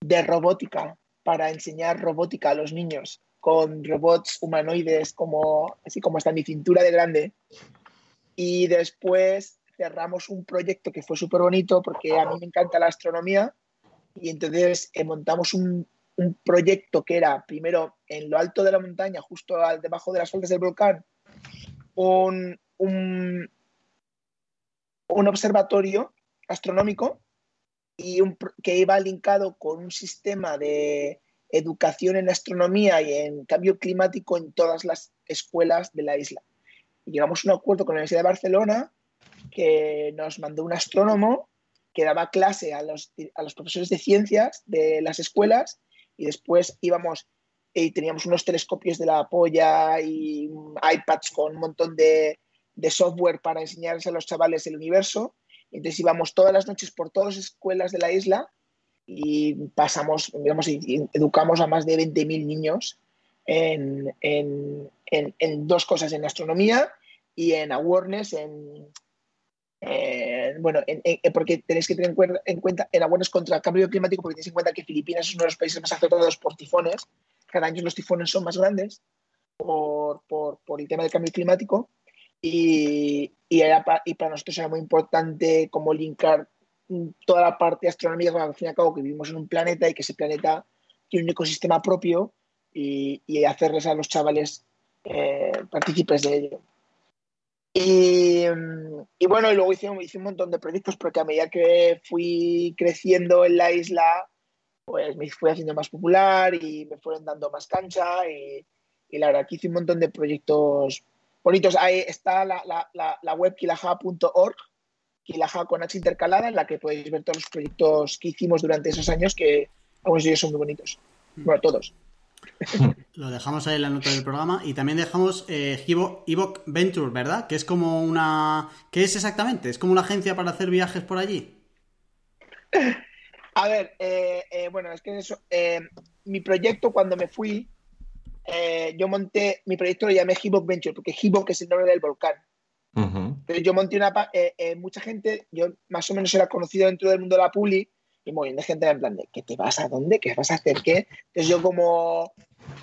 de robótica para enseñar robótica a los niños con robots humanoides como así como hasta mi cintura de grande. Y después cerramos un proyecto que fue súper bonito porque a mí me encanta la astronomía y entonces eh, montamos un, un, proyecto que era primero en lo alto de la montaña, justo debajo de las faldas del volcán, un, un, observatorio astronómico y que iba linkado con un sistema de educación en astronomía y en cambio climático en todas las escuelas de la isla. Y llegamos a un acuerdo con la Universidad de Barcelona que nos mandó un astrónomo que daba clase a los, a los profesores de ciencias de las escuelas y después íbamos y teníamos unos telescopios de la polla y iPads con un montón de, software para enseñarles a los chavales el universo. Entonces íbamos todas las noches por todas las escuelas de la isla y pasamos, digamos, educamos a más de 20.000 niños en, dos cosas, en astronomía y en awareness, en, bueno, porque tenéis que tener en cuenta, en cuenta en contra el cambio climático, porque tenéis en cuenta que Filipinas es uno de los países más afectados por tifones cada año los tifones son más grandes por, el tema del cambio climático y, y, para nosotros era muy importante como linkar toda la parte astronómica, al fin y al cabo que vivimos en un planeta y que ese planeta tiene un ecosistema propio y, hacerles a los chavales eh, partícipes de ello. Y, bueno, y luego hice, hice, un montón de proyectos porque a medida que fui creciendo en la isla, pues me fui haciendo más popular y me fueron dando más cancha y, la verdad que hice un montón de proyectos bonitos. Ahí está la, la, la, web kilaha.org, kilaha con H intercalada, en la que podéis ver todos los proyectos que hicimos durante esos años, que algunos de ellos son muy bonitos. Mm. Bueno, todos. Lo dejamos ahí en la nota del programa y también dejamos eh, Evoc Venture, ¿verdad? Que es como una... ¿Qué es exactamente? ¿Es como una agencia para hacer viajes por allí? A ver, eh, eh, bueno, es que eso, eh, mi proyecto cuando me fui, yo monté, mi proyecto lo llamé Hibok Venture, porque Hibok es el nombre del volcán. Pero yo monté una, mucha gente, yo más o menos era conocido dentro del mundo de la puli, y bien de gente en plan de, ¿qué te vas a dónde? ¿Qué vas a hacer? ¿Qué? Entonces yo como,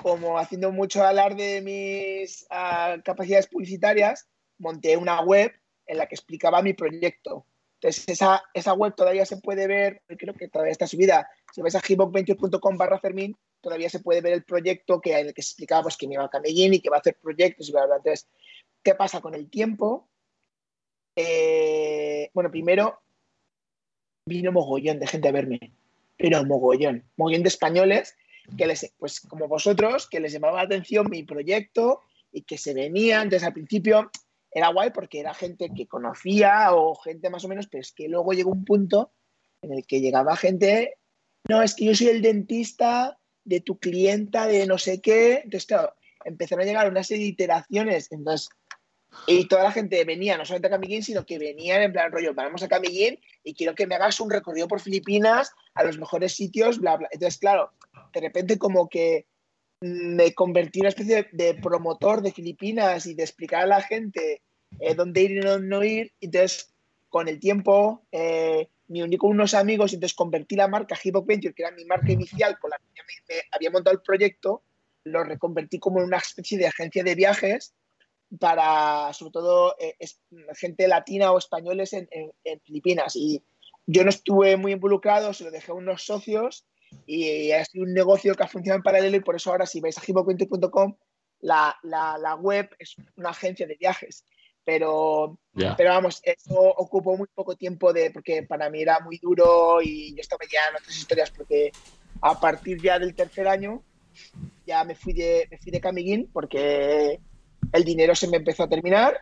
como haciendo mucho alarde de mis ah, capacidades publicitarias, monté una web en la que explicaba mi proyecto Entonces, esa, esa web todavía se puede ver, creo que todavía está subida. Si vais a hipocventure.com barra Fermín, todavía se puede ver el proyecto que, en el que explicaba pues, que me iba a Camellín y que va a hacer proyectos y bla, bla. Entonces, ¿qué pasa con el tiempo? Eh, bueno, primero vino mogollón de gente a verme, pero mogollón, mogollón de españoles que les, pues como vosotros, que les llamaba la atención mi proyecto y que se venían. Entonces, al principio era guay porque era gente que conocía o gente más o menos, pero es que luego llegó un punto en el que llegaba gente, no, es que yo soy el dentista de tu clienta de no sé qué. Entonces, claro, empezaron a llegar una serie de iteraciones. Entonces, y toda la gente venía, no solamente a Camillín, sino que venían en plan rollo, vamos a Camillín y quiero que me hagas un recorrido por Filipinas a los mejores sitios, bla, bla. Entonces, claro, de repente como que me convertí en una especie de, promotor de Filipinas y de explicar a la gente eh, dónde ir y dónde no ir. Entonces, con el tiempo, eh, me uní con unos amigos y entonces convertí la marca Hip que era mi marca inicial con la que había montado el proyecto, lo reconvertí como en una especie de agencia de viajes para, sobre todo, eh, gente latina o españoles en, Filipinas. Y yo no estuve muy involucrado, se lo dejé a unos socios y ha sido un negocio que ha funcionado en paralelo y por eso ahora si vais a hipocuente.com la, la, la, web es una agencia de viajes. Pero, pero vamos, eso ocupó muy poco tiempo de, porque para mí era muy duro y yo estaba ya en otras historias porque a partir ya del tercer año ya me fui de, me fui de Camiguín porque el dinero se me empezó a terminar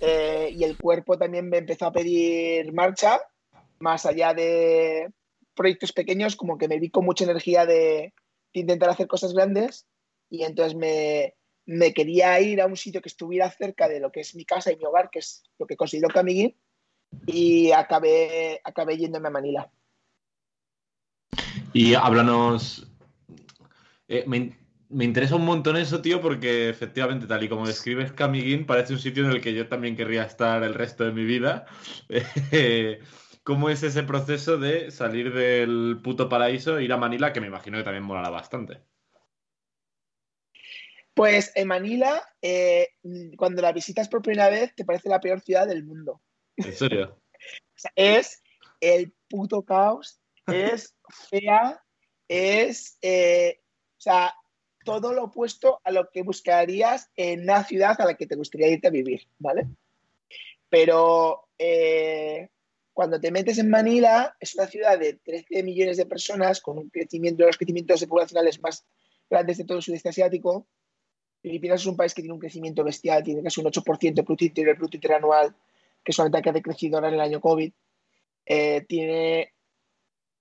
eh, y el cuerpo también me empezó a pedir marcha, más allá de proyectos pequeños, como que me vi con mucha energía de, intentar hacer cosas grandes y entonces me, quería ir a un sitio que estuviera cerca de lo que es mi casa y mi hogar, que es lo que considero Camiguín, y acabé, acabé yéndome a Manila. Y háblanos, eh, me interesa un montón eso, tío, porque efectivamente, tal y como describes Camiguín, parece un sitio en el que yo también querría estar el resto de mi vida. ¿Cómo es ese proceso de salir del puto paraíso e ir a Manila, que me imagino que también molará bastante? Pues en Manila, eh, cuando la visitas por primera vez, te parece la peor ciudad del mundo. ¿En serio? es el puto caos, es fea, es... Eh, o sea, todo lo opuesto a lo que buscarías en una ciudad a la que te gustaría irte a vivir, ¿vale? Pero eh, cuando te metes en Manila, es una ciudad de 13 millones de personas con un crecimiento, los crecimientos poblacionales más grandes de todo el sudeste asiático. Filipinas es un país que tiene un crecimiento bestial, tiene casi un 8% de Producto Interior Bruto Interanual, que solamente ha decrecido ahora en el año COVID. Eh, tiene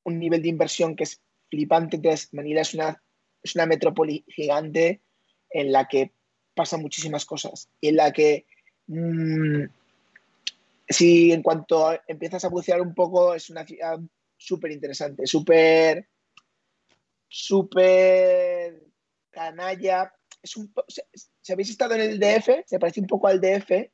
un nivel de inversión que es flipante. Entonces, Manila es una es una metrópoli gigante en la que pasan muchísimas cosas y en la que mm, si en cuanto empiezas a bucear un poco es una ciudad súper interesante, súper súper canalla. Es un, si habéis estado en el DF, se parece un poco al DF,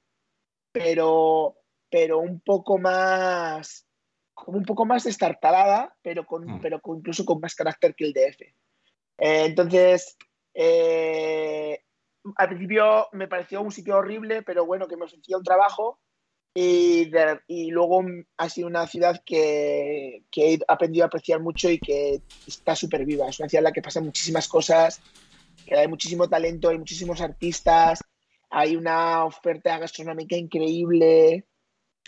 pero, pero un poco más como un poco más destartalada, pero con, mm. pero incluso con más carácter que el DF. Eh, entonces, eh, al principio me pareció un sitio horrible, pero bueno, que me ofrecía un trabajo y, y luego ha sido una ciudad que, que, he aprendido a apreciar mucho y que está súper viva. Es una ciudad en la que pasan muchísimas cosas, que hay muchísimo talento, hay muchísimos artistas, hay una oferta gastronómica increíble,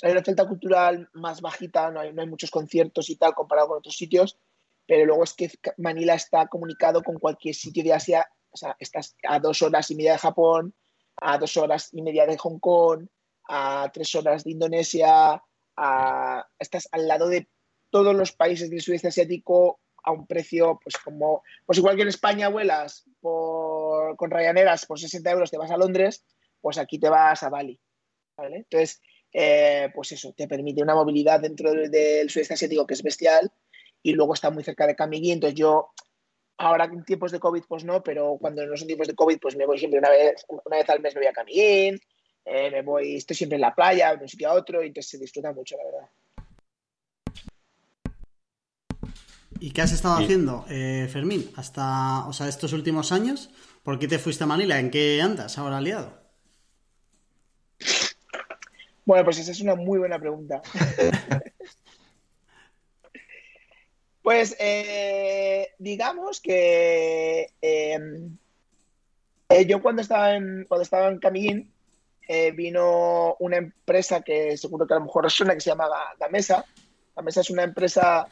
hay una oferta cultural más bajita, no hay, no hay muchos conciertos y tal comparado con otros sitios, pero luego es que Manila está comunicado con cualquier sitio de Asia, o sea, estás a dos horas y media de Japón, a dos horas y media de Hong Kong, a tres horas de Indonesia, estás al lado de todos los países del sudeste asiático a un precio, pues como, pues igual que en España vuelas con Ryaneras por 60 euros te vas a Londres, pues aquí te vas a Bali, ¿vale? Entonces, eh, pues eso, te permite una movilidad dentro del sudeste asiático que es bestial y luego está muy cerca de Camigui, entonces yo ahora en tiempos de COVID pues no, pero cuando no son tiempos de COVID pues me voy siempre una vez, una vez al mes me voy a Camiguín, eh, me voy, estoy siempre en la playa, de un sitio a otro, y entonces se disfruta mucho, la verdad. ¿Y qué has estado haciendo, eh, Fermín, hasta, o sea, estos últimos años? ¿Por qué te fuiste a Manila? ¿En qué andas ahora aliado? Bueno, pues esa es una muy buena pregunta. Pues eh, digamos que em, eh, yo cuando estaba en, cuando estaba en Camillín eh, vino una empresa que seguro que a lo mejor resuena que se llama Gamesa. Gamesa es una empresa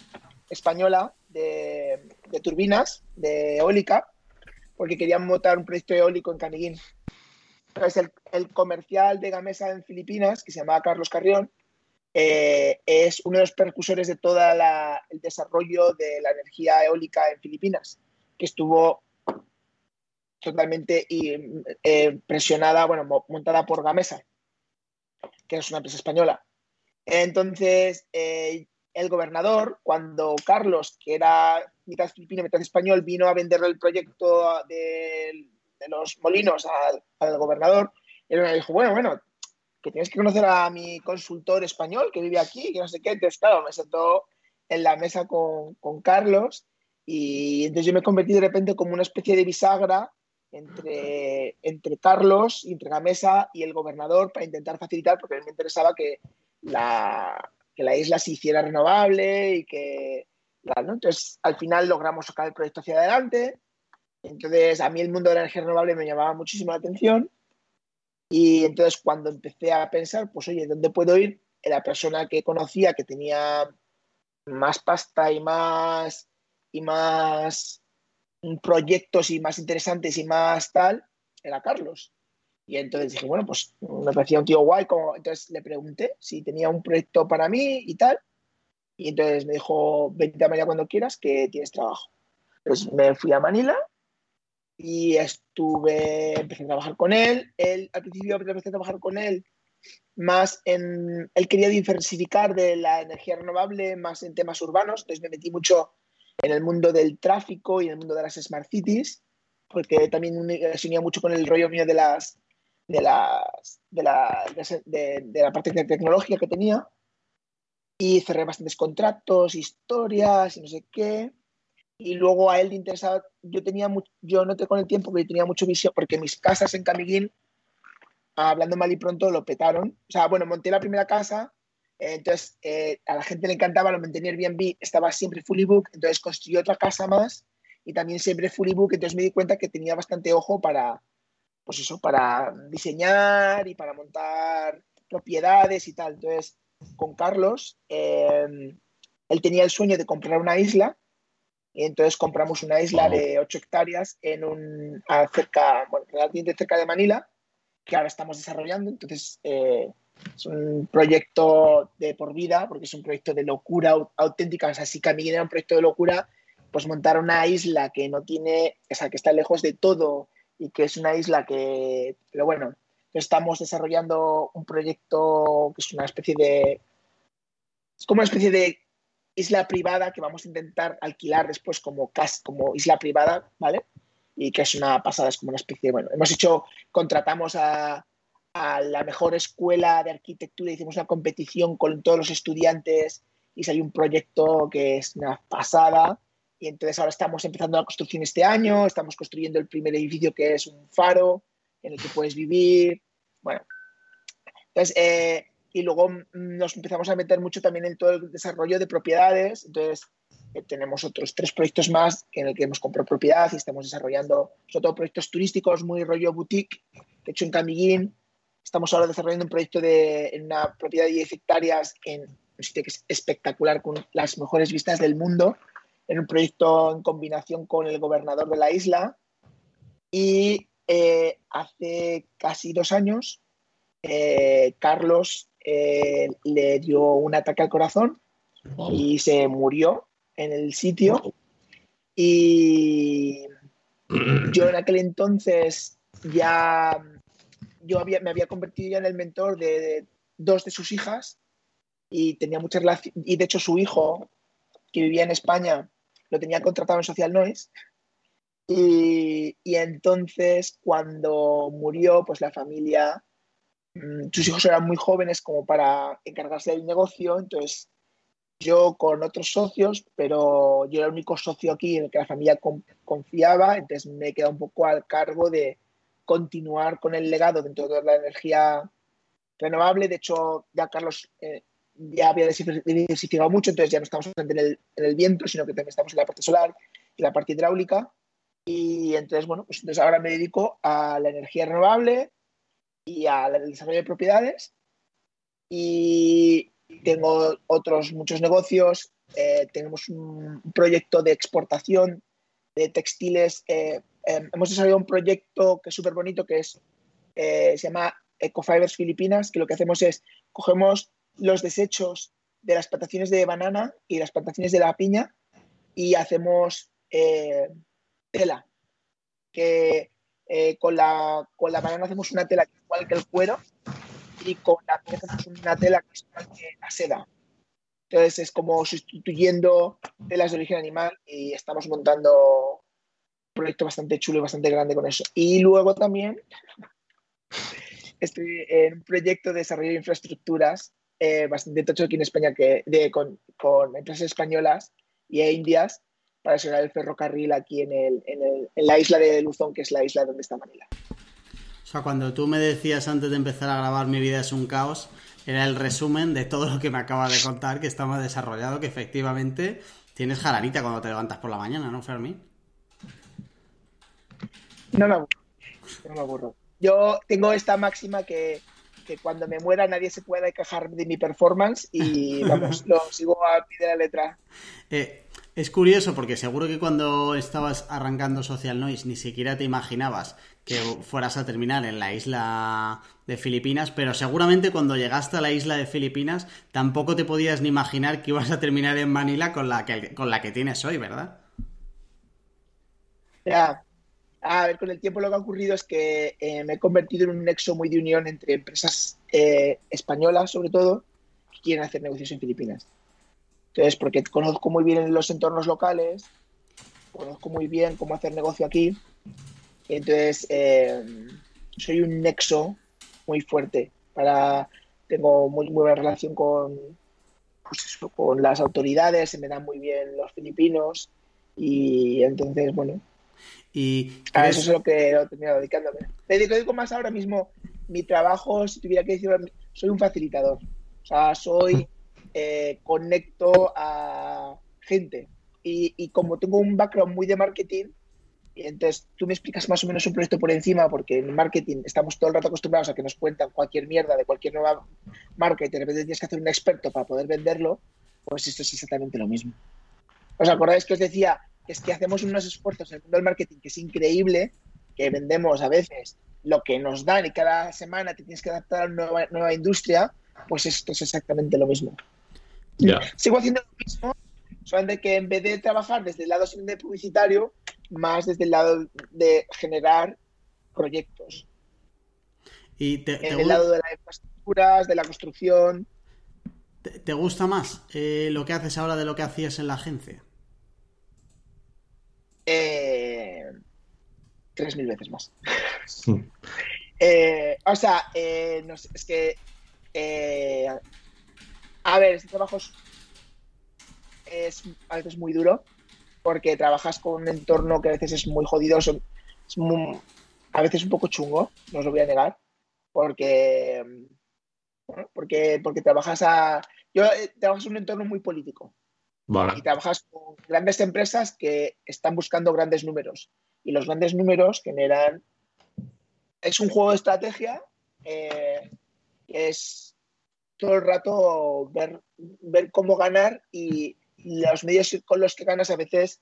española de, turbinas, de eólica, porque querían montar un proyecto eólico en Camillín. Entonces el, comercial de Gamesa en Filipinas, que se llamaba Carlos Carrión, eh, es uno de los percursores de todo el desarrollo de la energía eólica en Filipinas, que estuvo totalmente eh, presionada, bueno, montada por Gamesa, que es una empresa española. Entonces, eh, el gobernador, cuando Carlos, que era mitad filipino, mitad español, vino a venderle el proyecto de, los molinos al, gobernador, él dijo, bueno, bueno, que tienes que conocer a mi consultor español que vive aquí, que no sé qué. Entonces, claro, me sentó en la mesa con, con Carlos y entonces yo me convertí de repente como una especie de bisagra entre, entre Carlos, entre la mesa y el gobernador para intentar facilitar, porque a mí me interesaba que la, que la isla se hiciera renovable y que... Entonces, al final logramos sacar el proyecto hacia adelante. Entonces, a mí el mundo de la energía renovable me llamaba muchísimo la atención. Y entonces, cuando empecé a pensar, pues, oye, ¿dónde puedo ir? La persona que conocía que tenía más pasta y más, y más proyectos y más interesantes y más tal, era Carlos. Y entonces dije, bueno, pues me parecía un tío guay. Como... Entonces le pregunté si tenía un proyecto para mí y tal. Y entonces me dijo, vente a Manila cuando quieras, que tienes trabajo. Entonces me fui a Manila y estuve, empecé a trabajar con él. Él, al principio empecé a trabajar con él más en, él quería diversificar de la energía renovable más en temas urbanos, entonces me metí mucho en el mundo del tráfico y en el mundo de las smart cities, porque también se unía mucho con el rollo mío de las de las de la, de, la parte tecnológica que tenía y cerré bastantes contratos, historias y no sé qué. Y luego a él le interesaba, yo tenía mucho, yo noté con el tiempo que yo tenía mucho visión, porque mis casas en Camiguín, hablando mal y pronto, lo petaron. O sea, bueno, monté la primera casa entonces, eh, a la gente le encantaba, lo mantenía Airbnb, estaba siempre fully book, entonces construí otra casa más y también siempre fully book, entonces me di cuenta que tenía bastante ojo para, pues eso, para diseñar y para montar propiedades y tal. Entonces, con Carlos, em, él tenía el sueño de comprar una isla y entonces compramos una isla de 8 hectáreas en un, cerca, bueno, relativamente cerca de Manila, que ahora estamos desarrollando. Entonces, eh, es un proyecto de por vida, porque es un proyecto de locura auténtica. O sea, si Camille era un proyecto de locura, pues montar una isla que no tiene, o sea, que está lejos de todo y que es una isla que, pero bueno, estamos desarrollando un proyecto que es una especie de, es como una especie de isla privada que vamos a intentar alquilar después como, como isla privada, ¿vale? Y que es una pasada, es como una especie, bueno, hemos hecho, contratamos a a la mejor escuela de arquitectura, hicimos una competición con todos los estudiantes y salió un proyecto que es una pasada. Y entonces ahora estamos empezando la construcción este año, estamos construyendo el primer edificio que es un faro en el que puedes vivir. Bueno, entonces, eh, y luego nos empezamos a meter mucho también en todo el desarrollo de propiedades. Entonces, eh, tenemos otros tres proyectos más en el que hemos comprado propiedad y estamos desarrollando, sobre todo proyectos turísticos muy rollo boutique, de hecho en Camillín Estamos ahora desarrollando un proyecto de en una propiedad de 10 hectáreas en un sitio que es espectacular, con las mejores vistas del mundo, en un proyecto en combinación con el gobernador de la isla. Y eh, hace casi dos años, eh, Carlos eh, le dio un ataque al corazón y se murió en el sitio. Y yo en aquel entonces ya yo había, me había convertido ya en el mentor de, dos de sus hijas y tenía mucha relación. Y de hecho, su hijo, que vivía en España, lo tenía contratado en Social Noise. Y, y entonces, cuando murió, pues la familia, sus hijos eran muy jóvenes como para encargarse del negocio. Entonces, yo con otros socios, pero yo era el único socio aquí en el que la familia confiaba. Entonces, me he quedado un poco al cargo de continuar con el legado dentro de la energía renovable. De hecho, ya Carlos, eh, ya había diversificado mucho, entonces ya no estamos en el, en el viento, sino que también estamos en la parte solar y la parte hidráulica. Y entonces, bueno, pues entonces ahora me dedico a la energía renovable y al desarrollo de propiedades. Y tengo otros muchos negocios. Eh, tenemos un proyecto de exportación de textiles. Eh, eh, hemos desarrollado un proyecto que es súper bonito, que es, se llama Ecofibers Filipinas, que lo que hacemos es cogemos los desechos de las plantaciones de banana y las plantaciones de la piña y hacemos tela, que con, la, con la banana hacemos una tela igual que el cuero y con la piña hacemos una tela que es igual que la seda. Entonces es como sustituyendo telas de origen animal y estamos montando un proyecto bastante chulo y bastante grande con eso. Y luego también estoy en un proyecto de desarrollo de infraestructuras eh, bastante tocho aquí en España que, de, con, con, empresas españolas y indias para asegurar el ferrocarril aquí en, el, en, el, en la isla de Luzón, que es la isla donde está Manila. O sea, cuando tú me decías antes de empezar a grabar Mi vida es un caos, era el resumen de todo lo que me acabas de contar, que está más desarrollado, que efectivamente tienes jaranita cuando te levantas por la mañana, ¿no, Fermín? No me aburro. No me aburro. Yo tengo esta máxima que, que cuando me muera nadie se pueda quejar de mi performance y vamos, lo sigo a pie de la letra. Eh, es curioso porque seguro que cuando estabas arrancando Social Noise ni siquiera te imaginabas que fueras a terminar en la isla de Filipinas, pero seguramente cuando llegaste a la isla de Filipinas tampoco te podías ni imaginar que ibas a terminar en Manila con la que, con la que tienes hoy, ¿verdad? Ya. A ver, con el tiempo lo que ha ocurrido es que eh, me he convertido en un nexo muy de unión entre empresas eh, españolas, sobre todo, que quieren hacer negocios en Filipinas. Entonces, porque conozco muy bien los entornos locales, conozco muy bien cómo hacer negocio aquí. Entonces, eh, soy un nexo muy fuerte para. Tengo muy, buena relación con, pues con las autoridades, se me dan muy bien los filipinos y entonces, bueno. Y a eso es lo que he terminado dedicándome. Te digo más ahora mismo, mi trabajo, si tuviera que decir, soy un facilitador. O sea, soy eh, conecto a gente. Y, como tengo un background muy de marketing, entonces tú me explicas más o menos un proyecto por encima, porque en marketing estamos todo el rato acostumbrados a que nos cuentan cualquier mierda de cualquier nueva marca y de repente tienes que hacer un experto para poder venderlo, pues esto es exactamente lo mismo. ¿Os acordáis que os decía que es que hacemos unos esfuerzos en el mundo del marketing que es increíble, que vendemos a veces lo que nos dan y cada semana te tienes que adaptar a una nueva, nueva industria, pues esto es exactamente lo mismo. Sigo haciendo lo mismo, solamente que en vez de trabajar desde el lado de publicitario, más desde el lado de generar proyectos. Y en el lado de las infraestructuras, de la construcción. ¿Te, gusta más eh, lo que haces ahora de lo que hacías en la agencia? Eh, tres mil veces más. Eh, o sea, no sé, es que a ver, este trabajo es, a veces muy duro porque trabajas con un entorno que a veces es muy jodido, es a veces un poco chungo, no os lo voy a negar, porque, porque, porque trabajas a... Yo eh, trabajas en un entorno muy político. Y trabajas con grandes empresas que están buscando grandes números. Y los grandes números generan... Es un juego de estrategia eh, que es todo el rato ver, ver cómo ganar y los medios con los que ganas a veces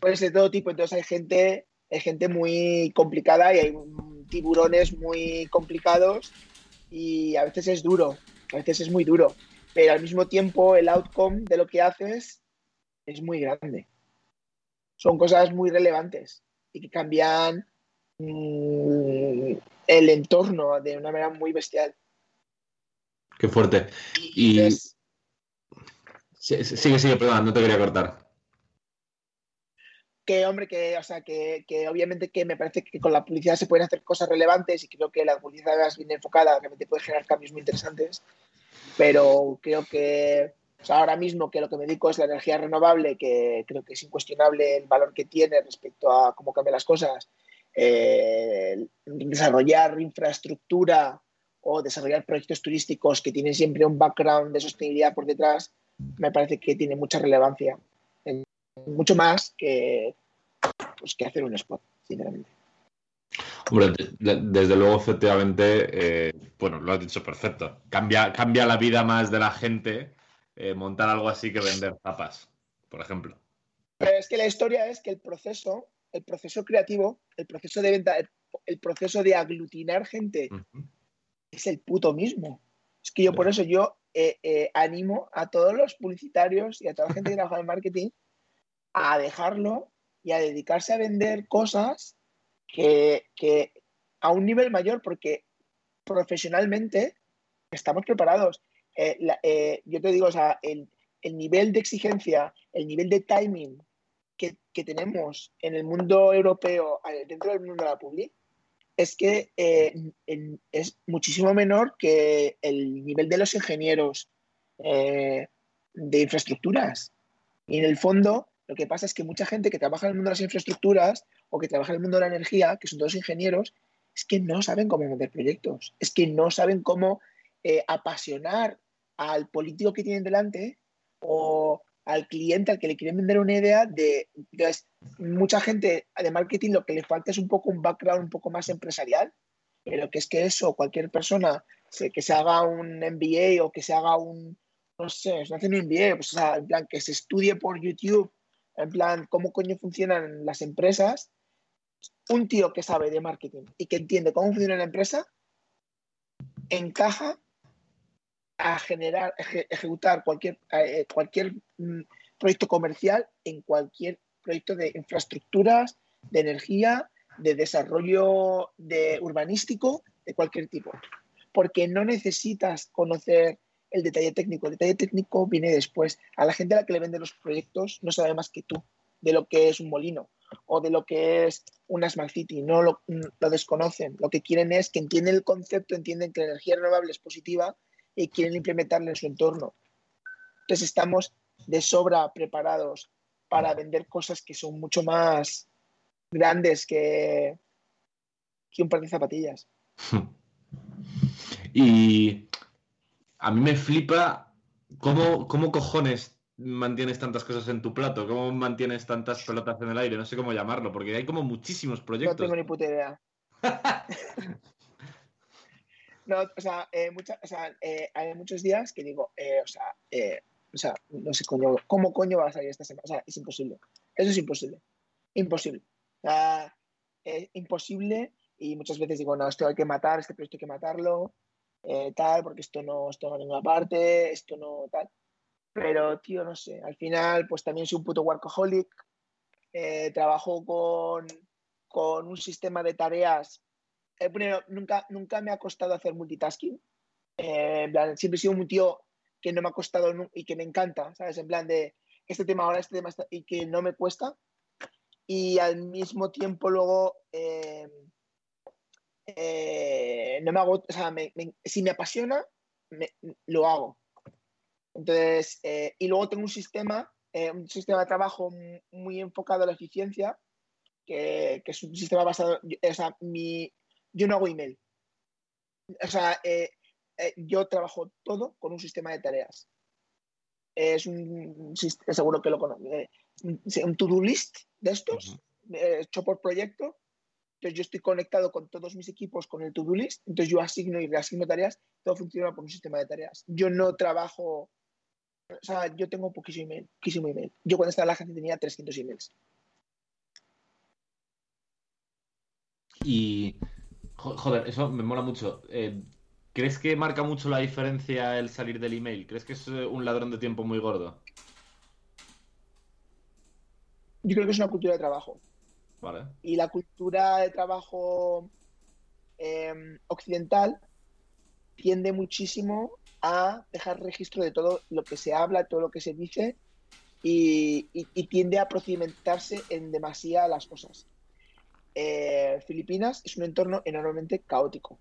ser de todo tipo. Entonces hay gente, hay gente muy complicada y hay tiburones muy complicados y a veces es duro, a veces es muy duro. Pero al mismo tiempo el outcome de lo que haces es muy grande. Son cosas muy relevantes y que cambian mm, el entorno de una manera muy bestial. Qué fuerte. Y. Sigue, sigue, perdón, no te quería cortar. Que, hombre, que, o sea, que, obviamente que me parece que con la publicidad se pueden hacer cosas relevantes y creo que la publicidad bien enfocada realmente puede generar cambios muy interesantes, pero creo que ahora mismo que lo que me dedico es la energía renovable, que creo que es incuestionable el valor que tiene respecto a cómo cambian las cosas, eh, desarrollar infraestructura o desarrollar proyectos turísticos que tienen siempre un background de sostenibilidad por detrás, me parece que tiene mucha relevancia. Mucho más que, pues, que hacer un spot, sinceramente. Hombre, desde luego, efectivamente, eh, bueno, lo has dicho perfecto. Cambia, cambia la vida más de la gente eh, montar algo así que vender zapas, por ejemplo. Pero es que la historia es que el proceso, el proceso creativo, el proceso de venta, el, proceso de aglutinar gente es el puto mismo. Es que yo por eso yo eh, animo a todos los publicitarios y a toda la gente que trabaja en marketing a dejarlo y a dedicarse a vender cosas que, a un nivel mayor, porque profesionalmente estamos preparados. Eh, eh, yo te digo, o sea, el, nivel de exigencia, el nivel de timing que, tenemos en el mundo europeo, dentro del mundo de la public, es que eh, es muchísimo menor que el nivel de los ingenieros de infraestructuras. Y en el fondo, lo que pasa es que mucha gente que trabaja en el mundo de las infraestructuras o que trabaja en el mundo de la energía, que son todos ingenieros, es que no saben cómo vender proyectos, es que no saben cómo eh, apasionar al político que tienen delante o al cliente al que le quieren vender una idea de, mucha gente de marketing lo que le falta es un poco un background un poco más empresarial, pero que es que eso, cualquier persona que se haga un MBA o que se haga un, no sé, no hace un MBA, pues, o sea, en plan, que se estudie por YouTube en plan, cómo coño funcionan las empresas, un tío que sabe de marketing y que entiende cómo funciona la empresa, encaja a generar, ejecutar cualquier, eh, cualquier mm, proyecto comercial en cualquier proyecto de infraestructuras, de energía, de desarrollo de urbanístico, de cualquier tipo. Porque no necesitas conocer el detalle técnico. El detalle técnico viene después. A la gente a la que le venden los proyectos no sabe más que tú de lo que es un molino o de lo que es una Smart City. No lo, desconocen. Lo que quieren es que entienden el concepto, entienden que la energía renovable es positiva y quieren implementarla en su entorno. Entonces estamos de sobra preparados para vender cosas que son mucho más grandes que, que un par de zapatillas. Y a mí me flipa cómo, cómo cojones mantienes tantas cosas en tu plato, cómo mantienes tantas pelotas en el aire, no sé cómo llamarlo, porque hay como muchísimos proyectos. No tengo ni puta idea. no, o sea, eh, o sea eh, hay muchos días que digo, eh, o, sea, o sea, no sé coño, cómo coño va a salir esta semana. O sea, es imposible. Eso es imposible. Imposible. Es imposible y muchas veces digo, no, esto hay que matar, este proyecto hay que matarlo. Eh, tal, porque esto no, esto no va a ninguna parte, esto no tal. Pero, tío, no sé, al final, pues también soy un puto workaholic. Eh, trabajo con, con, un sistema de tareas. Eh, nunca, nunca me ha costado hacer multitasking. en plan, siempre he sido un tío que no me ha costado y que me encanta, ¿sabes? En plan de este tema ahora, este tema y que no me cuesta. Y al mismo tiempo luego eh, no me hago, o sea, si me apasiona, lo hago. Entonces, eh, y luego tengo un sistema, eh, un sistema de trabajo muy enfocado a la eficiencia, que, es un sistema basado, o sea, mi, yo no hago email. O sea, yo trabajo todo con un sistema de tareas. Es un, seguro que lo conoce, un to-do list de estos, hecho por proyecto, entonces yo estoy conectado con todos mis equipos con el to-do list, entonces yo asigno y reasigno tareas, todo funciona por un sistema de tareas. Yo no trabajo, o sea, yo tengo poquísimo email, poquísimo email. Yo cuando estaba en la agencia tenía 300 emails. Y, joder, eso me mola mucho. Eh, ¿Crees que marca mucho la diferencia el salir del email? ¿Crees que es eh, un ladrón de tiempo muy gordo? Yo creo que es una cultura de trabajo. Y la cultura de trabajo em, occidental tiende muchísimo a dejar registro de todo lo que se habla, todo lo que se dice y, tiende a procedimentarse en demasía las cosas. Eh, Filipinas es un entorno enormemente caótico.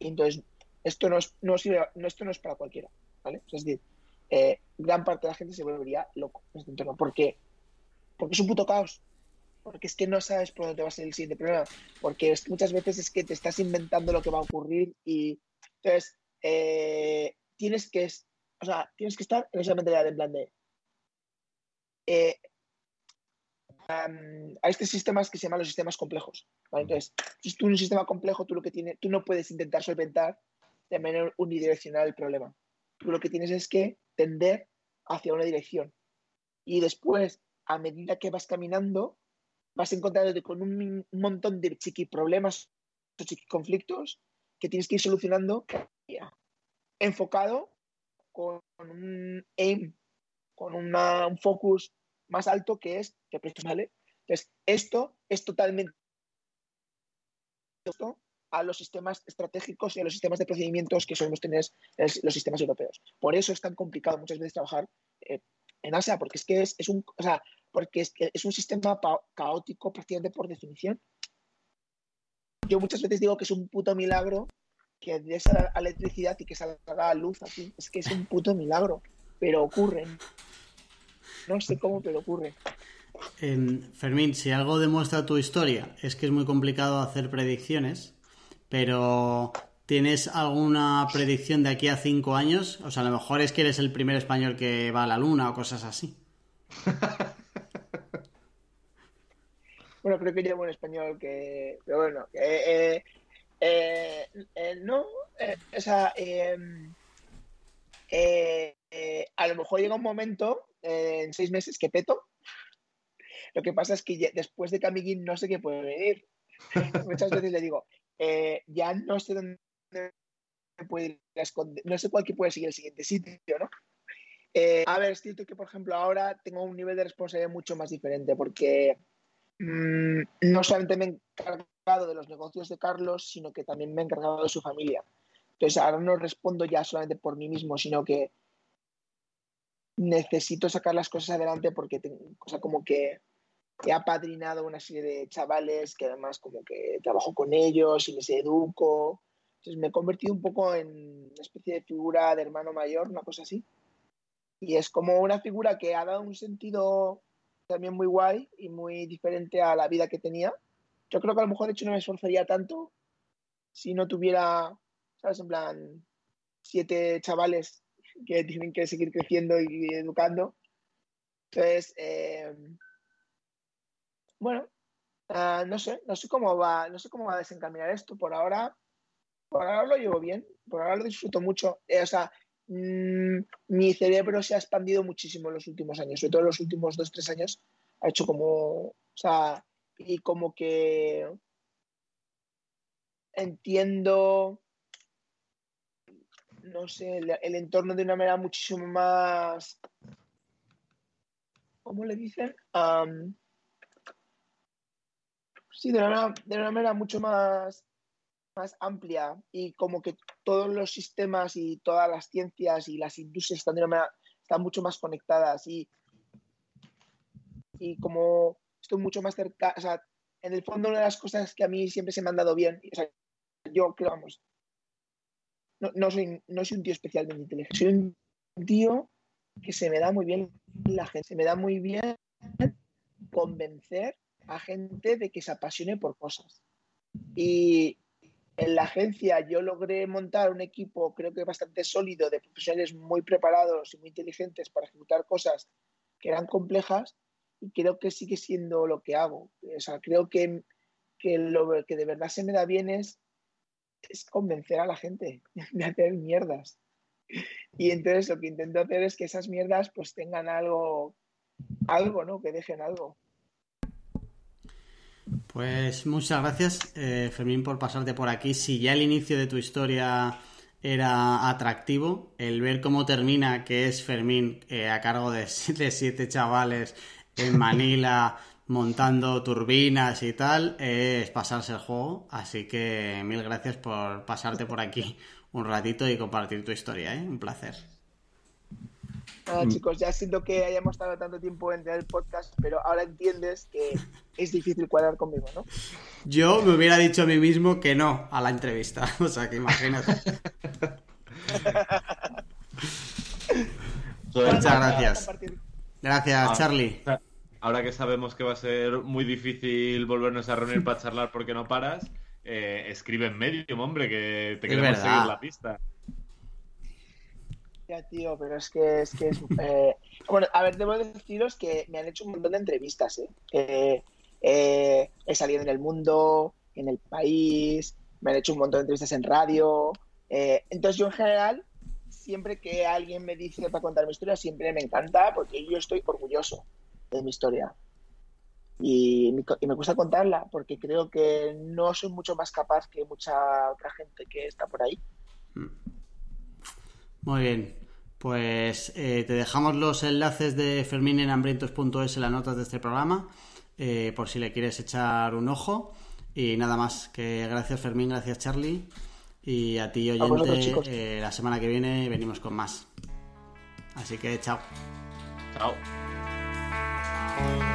Entonces, esto no es, no, esto no es para cualquiera. ¿vale? es decir, eh, gran parte de la gente se volvería loco en este entorno. ¿Por qué? Porque es un puto caos porque es que no sabes por dónde va a ser el siguiente problema, porque muchas veces es que te estás inventando lo que va a ocurrir y Entonces, eh, tienes que, o sea, tienes que estar en esa mentalidad de plan de a estos sistemas que se llaman los sistemas complejos. Entonces, si tú un sistema complejo, tú lo que tienes, tú no puedes intentar solventar de manera unidireccional el problema. Tú lo que tienes es que tender hacia una dirección. Y después, a medida que vas caminando, vas encontrándote con un, montón de chiqui problemas o chiqui conflictos que tienes que ir solucionando enfocado con un aim, con un focus más alto que es que presto ¿vale? Entonces, esto es totalmente a los sistemas estratégicos y a los sistemas de procedimientos que solemos tener los sistemas europeos. Por eso es tan complicado muchas veces trabajar eh, en Asia, porque es que es, un, o sea, porque es, es un sistema caótico prácticamente por definición. Yo muchas veces digo que es un puto milagro que de esa electricidad y que salga luz aquí. Es que es un puto milagro, pero ocurre. No sé cómo, pero ocurre. Fermín, si algo demuestra tu historia es que es muy complicado hacer predicciones, pero ¿tienes alguna predicción de aquí a cinco años? O sea, a lo mejor es que eres el primer español que va a la luna o cosas así. bueno, creo que llevo un español que. Pero bueno, eh, eh, eh, no, o sea, em, a lo mejor llega un momento en seis meses que peto lo que pasa es que después de Camiguín no sé qué puede venir. Muchas veces le digo, eh, ya no sé dónde puede ir a esconder, no sé cuál que puede seguir el siguiente sitio, ¿no? Eh, a ver, es cierto que, por ejemplo, ahora tengo un nivel de responsabilidad mucho más diferente porque mm, no solamente me he encargado de los negocios de Carlos, sino que también me he encargado de su familia. Entonces, ahora no respondo ya solamente por mí mismo, sino que necesito sacar las cosas adelante porque tengo, cosa como que he apadrinado una serie de chavales que además como que trabajo con ellos y les educo. Entonces me he convertido un poco en una especie de figura de hermano mayor, una cosa así. Y es como una figura que ha dado un sentido también muy guay y muy diferente a la vida que tenía. Yo creo que a lo mejor de hecho no me esforzaría tanto si no tuviera, ¿sabes? En plan, siete chavales que tienen que seguir creciendo y educando. Entonces, eh, bueno, ah, no sé, no sé cómo va, no sé cómo va a desencaminar esto. Por ahora, por ahora lo llevo bien, por ahora lo disfruto mucho. Eh, o sea, mm, mi cerebro se ha expandido muchísimo en los últimos años, sobre todo en los últimos dos, tres años. Ha hecho como, o sea, y como que entiendo, no sé, el, entorno de una manera muchísimo más, ¿cómo le dicen? Sí, de una, manera, mucho más, más amplia y como que todos los sistemas y todas las ciencias y las industrias están, de una están mucho más conectadas y, y como estoy mucho más cerca, o sea, en el fondo una de las cosas que a mí siempre se me han dado bien, o sea, yo creo, vamos, no, no, soy, no soy un tío especialmente inteligente, soy un tío que se me da muy bien la gente, se me da muy bien convencer a gente de que se apasione por cosas. Y en la agencia yo logré montar un equipo creo que bastante sólido de profesionales muy preparados y muy inteligentes para ejecutar cosas que eran complejas y creo que sigue siendo lo que hago. O sea, creo que, que lo que de verdad se me da bien es, es convencer a la gente de hacer mierdas. Y entonces lo que intento hacer es que esas mierdas pues tengan algo, algo, ¿no? Que dejen algo. Pues muchas gracias, eh, Fermín, por pasarte por aquí. Si ya el inicio de tu historia era atractivo, el ver cómo termina, que es Fermín eh, a cargo de, siete chavales en Manila montando turbinas y tal, es pasarse el juego. Así que mil gracias por pasarte por aquí un ratito y compartir tu historia, ¿eh? Un placer. Mm. chicos, ya siento que hayamos estado tanto tiempo en el podcast, pero ahora entiendes que es difícil cuadrar conmigo, ¿no? Yo me hubiera dicho a mí mismo que no a la entrevista, o sea que imagínate. Muchas gracias. Gracias, ah, Charlie. Ahora que sabemos que va a ser muy difícil volvernos a reunir para charlar porque no paras, eh, escribe en Medium, hombre, que te queremos seguir la pista. Ya, tío, pero es que es que eh, Bueno, a ver, debo deciros que me han hecho un montón de entrevistas, ¿eh? he salido en el mundo, en el país, me han hecho un montón de entrevistas en radio. entonces yo en general, siempre que alguien me dice para contar mi historia, siempre me encanta porque yo estoy orgulloso de mi historia y, me gusta contarla porque creo que no soy mucho más capaz que mucha otra gente que está por ahí. Mm. Muy bien. Pues eh, te dejamos los enlaces de Fermín en hambrientos.es en las notas de este programa, eh, por si le quieres echar un ojo. Y nada más, que gracias Fermín, gracias Charlie. Y a ti, oyente, eh, la semana que viene venimos con más. Así que chao. Chao. oh